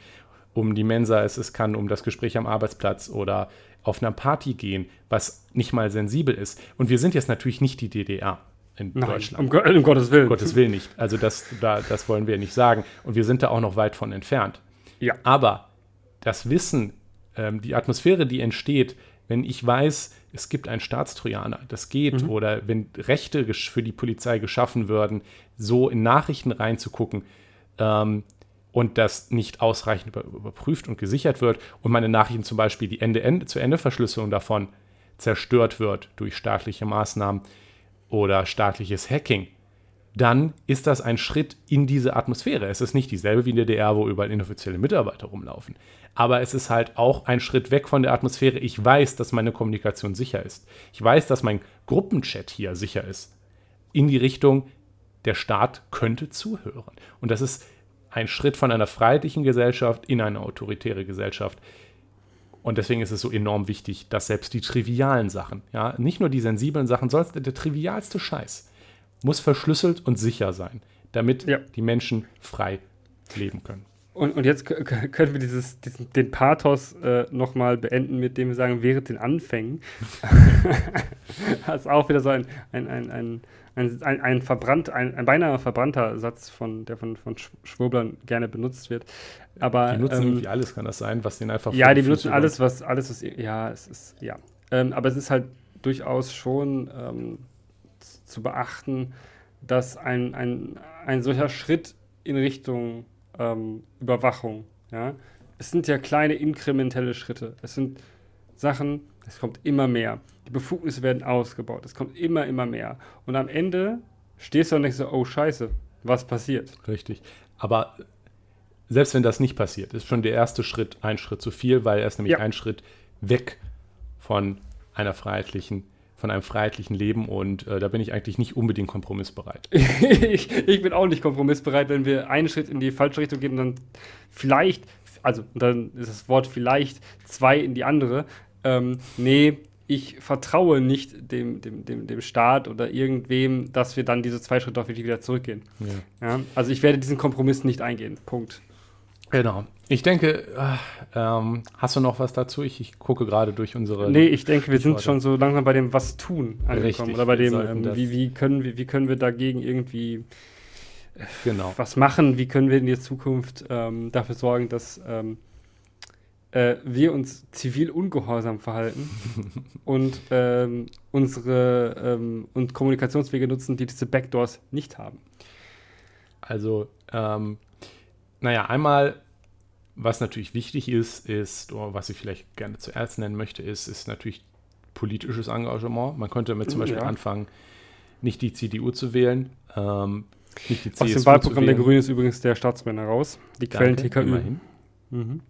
um die Mensa, es, es kann um das Gespräch am Arbeitsplatz oder auf einer Party gehen, was nicht mal sensibel ist. Und wir sind jetzt natürlich nicht die DDR in Nein, Deutschland. Um, um, Gottes Willen. Um Gottes Willen nicht. Also das, da, das wollen wir nicht sagen. Und wir sind da auch noch weit von entfernt. Ja. Aber das Wissen, ähm, die Atmosphäre, die entsteht, wenn ich weiß, es gibt einen Staatstrojaner, das geht, mhm. oder wenn Rechte für die Polizei geschaffen würden, so in Nachrichten reinzugucken ähm, und das nicht ausreichend über, überprüft und gesichert wird und meine Nachrichten zum Beispiel die Ende-Ende-zu-Ende-Verschlüsselung davon zerstört wird durch staatliche Maßnahmen, oder staatliches Hacking, dann ist das ein Schritt in diese Atmosphäre. Es ist nicht dieselbe wie in der DDR, wo überall inoffizielle Mitarbeiter rumlaufen. Aber es ist halt auch ein Schritt weg von der Atmosphäre. Ich weiß, dass meine Kommunikation sicher ist. Ich weiß, dass mein Gruppenchat hier sicher ist. In die Richtung, der Staat könnte zuhören. Und das ist ein Schritt von einer freiheitlichen Gesellschaft in eine autoritäre Gesellschaft. Und deswegen ist es so enorm wichtig, dass selbst die trivialen Sachen, ja, nicht nur die sensiblen Sachen, sondern der trivialste Scheiß muss verschlüsselt und sicher sein, damit ja. die Menschen frei leben können. Und, und jetzt können wir dieses, diesen, den Pathos äh, nochmal beenden, mit dem wir sagen, während den Anfängen. das ist auch wieder so ein, ein, ein, ein ein, ein, ein, verbrannt, ein, ein beinahe verbrannter Satz, von, der von, von Schwurblern gerne benutzt wird. Aber, die nutzen ähm, irgendwie alles, kann das sein, was den einfach. Ja, die benutzen alles, was, alles, was. Ja, es ist, ja. Ähm, aber es ist halt durchaus schon ähm, zu beachten, dass ein, ein, ein solcher Schritt in Richtung ähm, Überwachung, ja, es sind ja kleine inkrementelle Schritte. Es sind Sachen, es kommt immer mehr. Die Befugnisse werden ausgebaut. Es kommt immer, immer mehr. Und am Ende stehst du und denkst so, oh Scheiße, was passiert? Richtig. Aber selbst wenn das nicht passiert, ist schon der erste Schritt ein Schritt zu viel, weil er ist nämlich ja. ein Schritt weg von einer freiheitlichen von einem freiheitlichen Leben und äh, da bin ich eigentlich nicht unbedingt kompromissbereit. ich, ich, bin auch nicht kompromissbereit, wenn wir einen Schritt in die falsche Richtung gehen und dann vielleicht, also dann ist das Wort vielleicht zwei in die andere. Ähm, nee, ich vertraue nicht dem, dem, dem, dem Staat oder irgendwem, dass wir dann diese zwei Schritte auch wirklich wieder zurückgehen. Ja. ja. also ich werde diesen Kompromiss nicht eingehen. Punkt. Genau. Ich denke, äh, ähm, hast du noch was dazu? Ich, ich gucke gerade durch unsere. Nee, ich denke, wir sind schon so langsam bei dem Was tun angekommen. Richtig, oder bei dem, ähm, wie, wie, können wir, wie können wir dagegen irgendwie äh, genau. was machen? Wie können wir in der Zukunft ähm, dafür sorgen, dass ähm, äh, wir uns zivil ungehorsam verhalten und ähm, unsere ähm, und Kommunikationswege nutzen, die diese Backdoors nicht haben. Also, ähm, naja, einmal, was natürlich wichtig ist, ist, oder was ich vielleicht gerne zuerst nennen möchte, ist, ist natürlich politisches Engagement. Man könnte damit zum Beispiel ja. anfangen, nicht die CDU zu wählen, ähm, nicht die CSU Aus dem Wahlprogramm der Grünen ist übrigens der Staatsmänner raus. Die Quellen TKÜ. Immerhin. Mhm.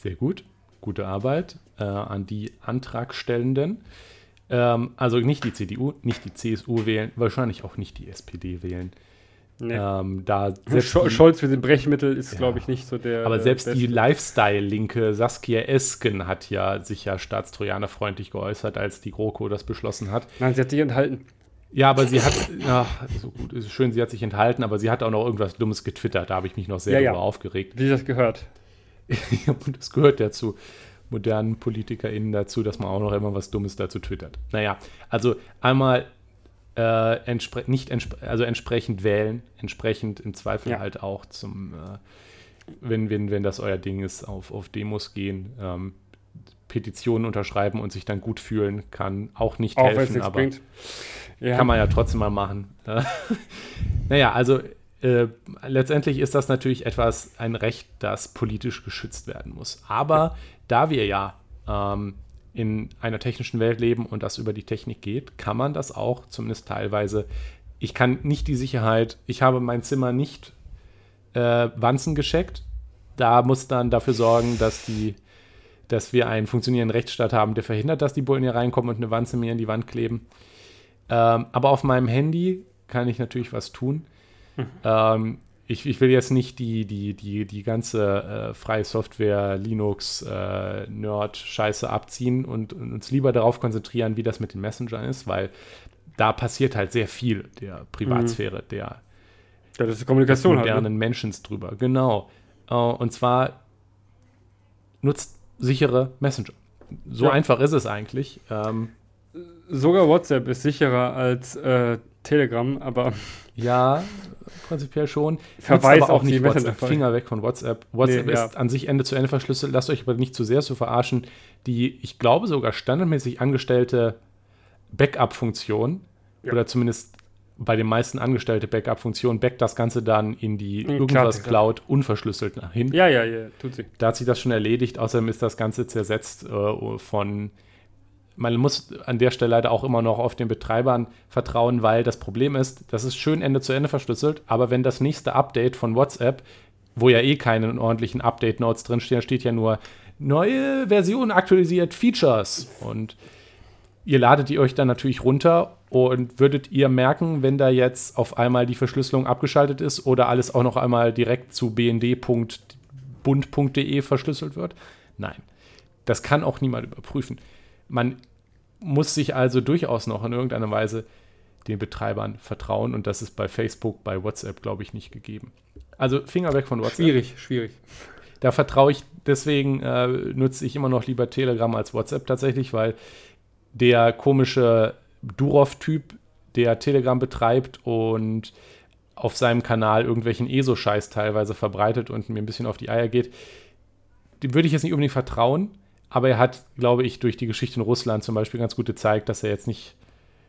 Sehr gut. Gute Arbeit äh, an die Antragstellenden. Ähm, also nicht die CDU, nicht die CSU wählen, wahrscheinlich auch nicht die SPD wählen. Nee. Ähm, da Sch Scholz für den Brechmittel ist, ja, glaube ich, nicht so der. Aber selbst Beste. die Lifestyle-Linke Saskia Esken hat ja sich ja staatstrojanerfreundlich geäußert, als die GroKo das beschlossen hat. Nein, sie hat sich enthalten. Ja, aber sie hat, ja, so gut, ist schön, sie hat sich enthalten, aber sie hat auch noch irgendwas Dummes getwittert. Da habe ich mich noch sehr ja, darüber ja. aufgeregt. Wie das gehört. und das gehört ja zu modernen PolitikerInnen dazu, dass man auch noch immer was Dummes dazu twittert. Naja, also einmal äh, entspre nicht entspre also entsprechend wählen, entsprechend im Zweifel ja. halt auch zum, äh, wenn, wenn, wenn das euer Ding ist, auf, auf Demos gehen, ähm, Petitionen unterschreiben und sich dann gut fühlen, kann auch nicht auch helfen, aber ja. kann man ja trotzdem mal machen. naja, also äh, letztendlich ist das natürlich etwas, ein Recht, das politisch geschützt werden muss. Aber da wir ja ähm, in einer technischen Welt leben und das über die Technik geht, kann man das auch zumindest teilweise. Ich kann nicht die Sicherheit, ich habe mein Zimmer nicht äh, Wanzen gescheckt. Da muss dann dafür sorgen, dass die, dass wir einen funktionierenden Rechtsstaat haben, der verhindert, dass die Bullen hier reinkommen und eine Wanze mir in die Wand kleben. Ähm, aber auf meinem Handy kann ich natürlich was tun. Mhm. Ähm, ich, ich, will jetzt nicht die, die, die, die ganze äh, freie Software, Linux, äh, Nerd-Scheiße abziehen und, und, uns lieber darauf konzentrieren, wie das mit den Messengern ist, weil da passiert halt sehr viel der Privatsphäre, mhm. der, ja, das ist Kommunikation des modernen halt, ne? Menschen drüber. Genau. Uh, und zwar nutzt sichere Messenger. So ja. einfach ist es eigentlich. Ähm, Sogar WhatsApp ist sicherer als äh, Telegram, aber. Ja, prinzipiell schon. Verweis aber auch nicht WhatsApp. Finger weg von WhatsApp. WhatsApp nee, ist ja. an sich Ende zu Ende verschlüsselt. Lasst euch aber nicht zu sehr zu verarschen. Die, ich glaube, sogar standardmäßig angestellte Backup-Funktion ja. oder zumindest bei den meisten angestellte Backup-Funktion backt das Ganze dann in die irgendwas Cloud unverschlüsselt hin. Ja, ja, ja, tut sie. Da hat sich das schon erledigt. Außerdem ist das Ganze zersetzt äh, von man muss an der Stelle leider auch immer noch auf den Betreibern vertrauen, weil das Problem ist, das ist schön Ende zu Ende verschlüsselt, aber wenn das nächste Update von WhatsApp, wo ja eh keine ordentlichen Update-Notes drinstehen, steht ja nur neue Version aktualisiert Features und ihr ladet die euch dann natürlich runter und würdet ihr merken, wenn da jetzt auf einmal die Verschlüsselung abgeschaltet ist oder alles auch noch einmal direkt zu bnd.bund.de verschlüsselt wird? Nein. Das kann auch niemand überprüfen. Man muss sich also durchaus noch in irgendeiner Weise den Betreibern vertrauen und das ist bei Facebook, bei WhatsApp, glaube ich, nicht gegeben. Also Finger weg von WhatsApp. Schwierig, schwierig. Da vertraue ich, deswegen äh, nutze ich immer noch lieber Telegram als WhatsApp tatsächlich, weil der komische Durov-Typ, der Telegram betreibt und auf seinem Kanal irgendwelchen ESO-Scheiß teilweise verbreitet und mir ein bisschen auf die Eier geht, dem würde ich jetzt nicht unbedingt vertrauen. Aber er hat, glaube ich, durch die Geschichte in Russland zum Beispiel ganz gut gezeigt, dass er jetzt nicht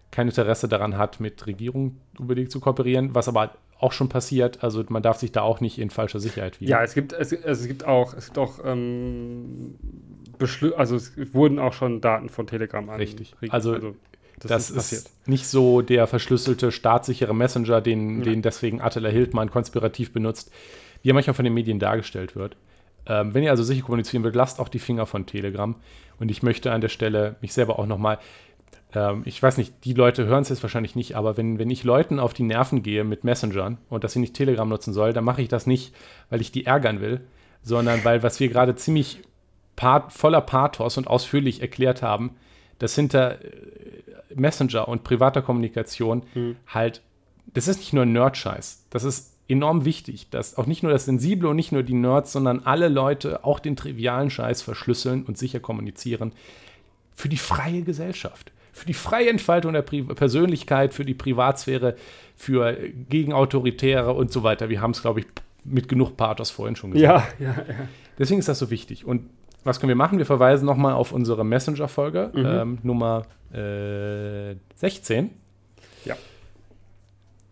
kein Interesse daran hat, mit Regierungen unbedingt zu kooperieren, was aber auch schon passiert. Also man darf sich da auch nicht in falscher Sicherheit wiegen. Ja, es gibt, es, es gibt auch, es gibt auch ähm, also es wurden auch schon Daten von Telegram an. Richtig. Also, also das, das ist, ist, nicht so der verschlüsselte, staatssichere Messenger, den, ja. den deswegen Attila Hildmann konspirativ benutzt, wie er manchmal von den Medien dargestellt wird. Ähm, wenn ihr also sicher kommunizieren wollt, lasst auch die Finger von Telegram. Und ich möchte an der Stelle mich selber auch nochmal, ähm, ich weiß nicht, die Leute hören es jetzt wahrscheinlich nicht, aber wenn, wenn ich Leuten auf die Nerven gehe mit Messengern und dass sie nicht Telegram nutzen soll, dann mache ich das nicht, weil ich die ärgern will, sondern weil, was wir gerade ziemlich part, voller Pathos und ausführlich erklärt haben, dass hinter äh, Messenger und privater Kommunikation mhm. halt, das ist nicht nur Nerd-Scheiß, das ist enorm wichtig, dass auch nicht nur das Sensible und nicht nur die Nerds, sondern alle Leute auch den trivialen Scheiß verschlüsseln und sicher kommunizieren für die freie Gesellschaft, für die freie Entfaltung der Pri Persönlichkeit, für die Privatsphäre, für gegen Autoritäre und so weiter. Wir haben es, glaube ich, mit genug Pathos vorhin schon gesagt. Ja, ja, ja. Deswegen ist das so wichtig. Und was können wir machen? Wir verweisen nochmal auf unsere Messenger-Folge, mhm. ähm, Nummer äh, 16. Ja.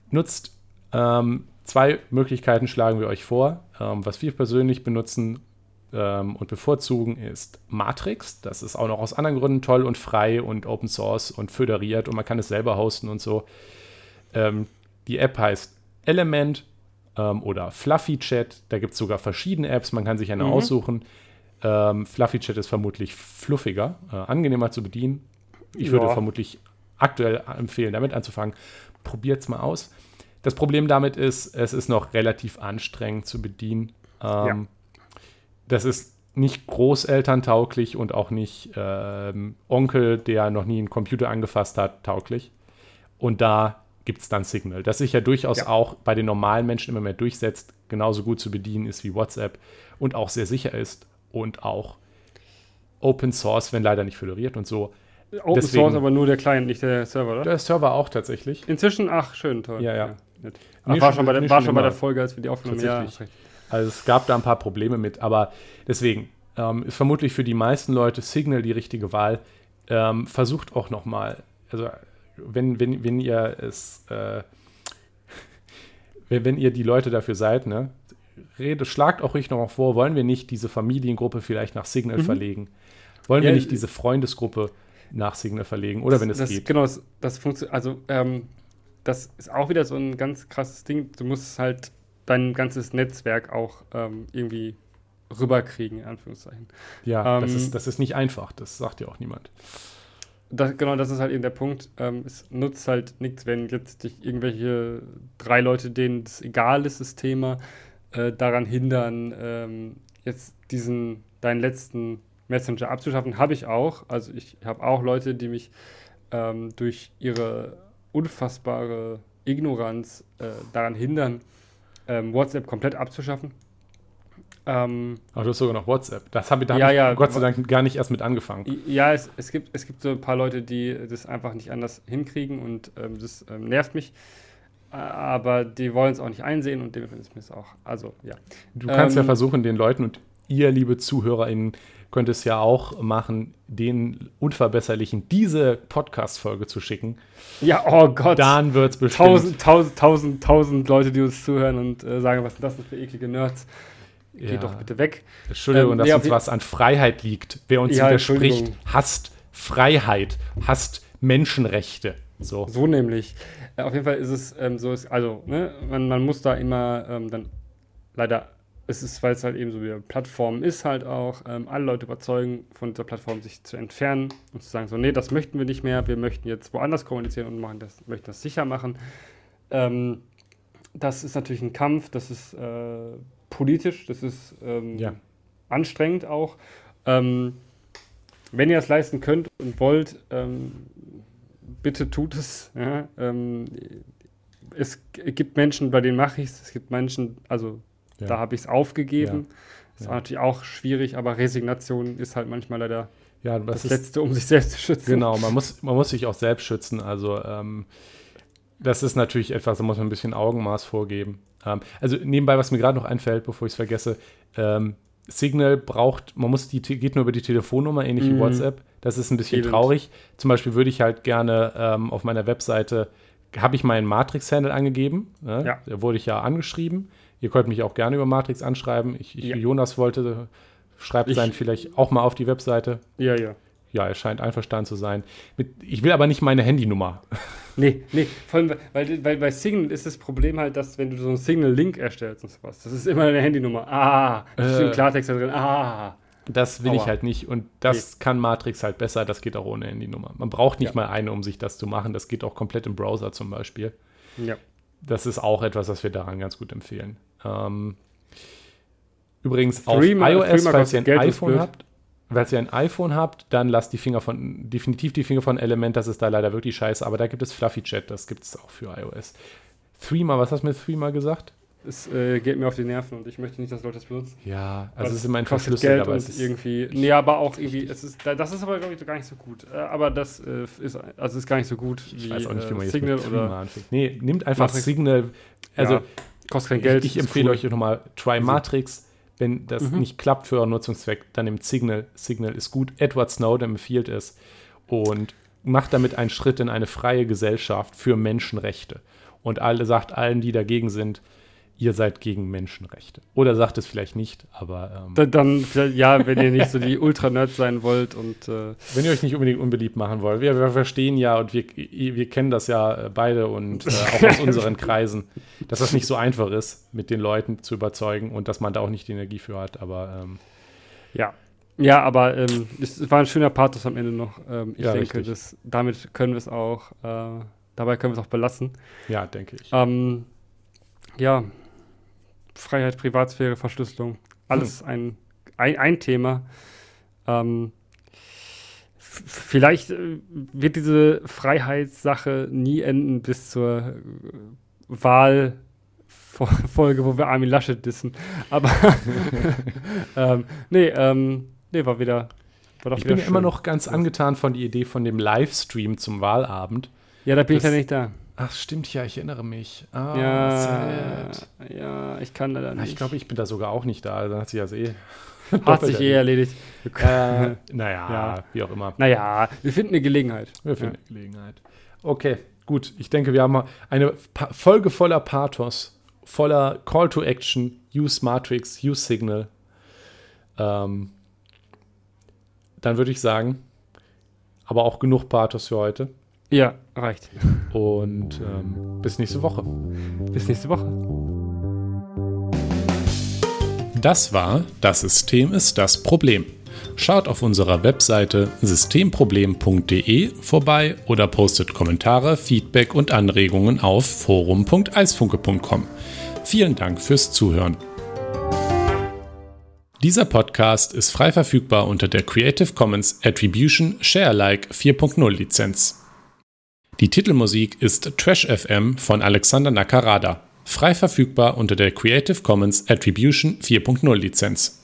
Nutzt ähm, Zwei Möglichkeiten schlagen wir euch vor. Ähm, was wir persönlich benutzen ähm, und bevorzugen ist Matrix. Das ist auch noch aus anderen Gründen toll und frei und Open Source und föderiert und man kann es selber hosten und so. Ähm, die App heißt Element ähm, oder Fluffy Chat. Da gibt es sogar verschiedene Apps, man kann sich eine mhm. aussuchen. Ähm, Fluffy Chat ist vermutlich fluffiger, äh, angenehmer zu bedienen. Ich ja. würde vermutlich aktuell empfehlen, damit anzufangen. Probiert es mal aus. Das Problem damit ist, es ist noch relativ anstrengend zu bedienen. Ähm, ja. Das ist nicht großelterntauglich und auch nicht ähm, Onkel, der noch nie einen Computer angefasst hat, tauglich. Und da gibt es dann Signal, das sich ja durchaus ja. auch bei den normalen Menschen immer mehr durchsetzt, genauso gut zu bedienen ist wie WhatsApp und auch sehr sicher ist und auch Open Source, wenn leider nicht föderiert und so. Open Deswegen, Source, aber nur der Client, nicht der Server, oder? Der Server auch tatsächlich. Inzwischen, ach, schön, toll. Ja, ja. Ach, war schon, bei der, war schon bei der Folge, als wir die aufgenommen haben. Ja, also es gab da ein paar Probleme mit, aber deswegen ähm, ist vermutlich für die meisten Leute Signal die richtige Wahl. Ähm, versucht auch nochmal, also wenn, wenn, wenn ihr es, äh, wenn, wenn ihr die Leute dafür seid, ne, rede, schlagt auch ruhig noch mal vor, wollen wir nicht diese Familiengruppe vielleicht nach Signal Mhm. verlegen? Wollen Ja, wir nicht diese Freundesgruppe nach Signal verlegen? Oder wenn es das, geht. Genau, das, das funktioniert. Also, ähm, das ist auch wieder so ein ganz krasses Ding. Du musst halt dein ganzes Netzwerk auch ähm, irgendwie rüberkriegen, in Anführungszeichen. Ja, das, ähm, ist, das ist nicht einfach. Das sagt ja auch niemand. Das, genau, das ist halt eben der Punkt. Ähm, es nutzt halt nichts, wenn jetzt dich irgendwelche drei Leute, denen es egal ist, das Thema, äh, daran hindern, ähm, jetzt diesen, deinen letzten Messenger abzuschaffen. Habe ich auch. Also ich habe auch Leute, die mich ähm, durch ihre unfassbare Ignoranz äh, daran hindern, ähm, WhatsApp komplett abzuschaffen. Ähm, Aber du hast sogar noch WhatsApp. Das habe da Ja, hab ich ja, Gott sei Dank gar nicht erst mit angefangen. Ja, es, es, gibt, es gibt so ein paar Leute, die das einfach nicht anders hinkriegen und ähm, das ähm, nervt mich. Aber die wollen es auch nicht einsehen und dementsprechend ist mir es auch. Also, ja. Du kannst ja Ähm, versuchen, den Leuten und ihr, liebe ZuhörerInnen, könnt es ja auch machen, den Unverbesserlichen diese Podcast-Folge zu schicken. Ja, oh Gott. Dann wird es bestimmt. tausend, tausend, tausend, tausend Leute, die uns zuhören und äh, sagen, was sind das denn für eklige Nerds? Geht Ja. doch bitte weg. Entschuldigung, Ähm, dass auf uns was an Freiheit liegt. Wer uns Ja, widerspricht, hasst Freiheit, hasst Menschenrechte. So. So nämlich. Äh, auf jeden Fall ist es ähm, so, ist, also, ne, man, man muss da immer ähm, dann leider, es ist, weil es halt eben so wie eine Plattform ist, halt auch, ähm, alle Leute überzeugen, von dieser Plattform sich zu entfernen und zu sagen, so, nee, das möchten wir nicht mehr, wir möchten jetzt woanders kommunizieren und machen das, möchten das sicher machen. Ähm, das ist natürlich ein Kampf, das ist äh, politisch, das ist ähm, Ja. anstrengend auch. Ähm, wenn ihr es leisten könnt und wollt, ähm, bitte tut es. Ja? Ähm, es gibt Menschen, bei denen mache ich es. Es gibt Menschen, also Ja. da habe ich es aufgegeben. Das Ja. war natürlich auch schwierig, aber Resignation ist halt manchmal leider das, das ist Letzte, um sich selbst zu schützen. Genau, man muss, man muss sich auch selbst schützen. Also ähm, das ist natürlich etwas, da muss man ein bisschen Augenmaß vorgeben. Ähm, also nebenbei, was mir gerade noch einfällt, bevor ich es vergesse, ähm, Signal braucht, man muss die, geht nur über die Telefonnummer, ähnlich wie Mhm. WhatsApp. Das ist ein bisschen Elend. traurig. Zum Beispiel würde ich halt gerne ähm, auf meiner Webseite, habe ich meinen Matrix-Handle angegeben. Ne? Ja. Da wurde ich ja angeschrieben. Ihr könnt mich auch gerne über Matrix anschreiben. Ich, ich Ja. Jonas wollte, schreibt Ich- seinen vielleicht auch mal auf die Webseite. Ja, ja. Ja, er scheint einverstanden zu sein. Mit, ich will aber nicht meine Handynummer. Nee, nee, vor allem, weil, weil bei Signal ist das Problem halt, dass wenn du so einen Signal-Link erstellst und sowas, das ist immer eine Handynummer. Ah, das steht Äh. im Klartext da drin. Ah. Das will ich Aua. halt nicht. Und das kann Matrix halt besser. Das geht auch ohne Handynummer. Man braucht nicht Ja. mal eine, um sich das zu machen. Das geht auch komplett im Browser zum Beispiel. Ja. Das ist auch etwas, was wir daran ganz gut empfehlen. Ähm, übrigens auf Threema- iOS, Threema falls ihr ein Geld, iPhone habt, falls ihr ein iPhone habt, dann lasst die Finger von, definitiv die Finger von Element. Das ist da leider wirklich scheiße. Aber da gibt es Fluffy Chat. Das gibt es auch für iOS. Threema, was hast du mit Threema gesagt? Es äh, geht mir auf die Nerven und ich möchte nicht, dass Leute das benutzen. Ja, also es ist immer ein kostet verschlüsselt, Geld aber es ist irgendwie. Nee, aber auch irgendwie. Es ist, da- das ist aber, glaube ich, gar nicht so gut. Äh, aber das äh, ist, also ist gar nicht so gut Ich weiß auch nicht, wie man äh, jetzt Signal mit Threema oder. anfängt. Nee, nimmt einfach Matrix. Signal. Also ja, kostet kein Geld. ich, ich empfehle cool. euch nochmal Try Matrix. Wenn das Mhm. nicht klappt für euren Nutzungszweck, dann nimmt Signal. Signal ist gut. Edward Snowden empfiehlt es und macht damit einen Schritt in eine freie Gesellschaft für Menschenrechte. Und alle sagt allen, die dagegen sind, ihr seid gegen Menschenrechte. Oder sagt es vielleicht nicht, aber ähm, Da- Dann, ja, wenn ihr nicht so die Ultra-Nerd sein wollt und. Äh, wenn ihr euch nicht unbedingt unbeliebt machen wollt, wir, wir verstehen ja und wir, wir kennen das ja äh, beide und äh, auch aus unseren Kreisen, dass das nicht so einfach ist, mit den Leuten zu überzeugen und dass man da auch nicht die Energie für hat. Aber ähm, Ja. Ja, aber ähm, es, war ein schöner Pathos am Ende noch. Ähm, ich Ja, denke, das, damit können wir es auch, äh, dabei können wir es auch belassen. ja, denke ich. Ähm, ja, Freiheit, Privatsphäre, Verschlüsselung, alles ein, ein, ein Thema. Ähm, vielleicht äh, wird diese Freiheitssache nie enden bis zur äh, Wahlfolge, wo wir Armin Laschet dissen. Aber ähm, nee, ähm, nee, war wieder. War Ich bin ja immer noch ganz angetan von der Idee von dem Livestream zum Wahlabend. Ja, da bin ich das- ja nicht da. Ach, stimmt ja, ich erinnere mich. Ah, ja, sad. ja, ich kann leider Ah, nicht. Ich glaube, ich bin da sogar auch nicht da. Dann hat sich das eh. Hat sich eh erledigt. Äh, naja, Ja. wie auch immer. Naja, wir finden eine Gelegenheit. Wir finden eine Gelegenheit. Okay, gut. Ich denke, wir haben mal eine Folge voller Pathos voller Call to Action, Use Matrix, Use Signal. Ähm, dann würde ich sagen, aber auch genug Pathos für heute. Ja, reicht. Und ähm, bis nächste Woche. Bis nächste Woche. Das war Das System ist das Problem. Schaut auf unserer Webseite systemproblem.de vorbei oder postet Kommentare, Feedback und Anregungen auf forum.eisfunke.com. Vielen Dank fürs Zuhören. Dieser Podcast ist frei verfügbar unter der Creative Commons Attribution Sharealike 4.0 Lizenz. Die Titelmusik ist Trash FM von Alexander Nakarada, frei verfügbar unter der Creative Commons Attribution 4.0 Lizenz.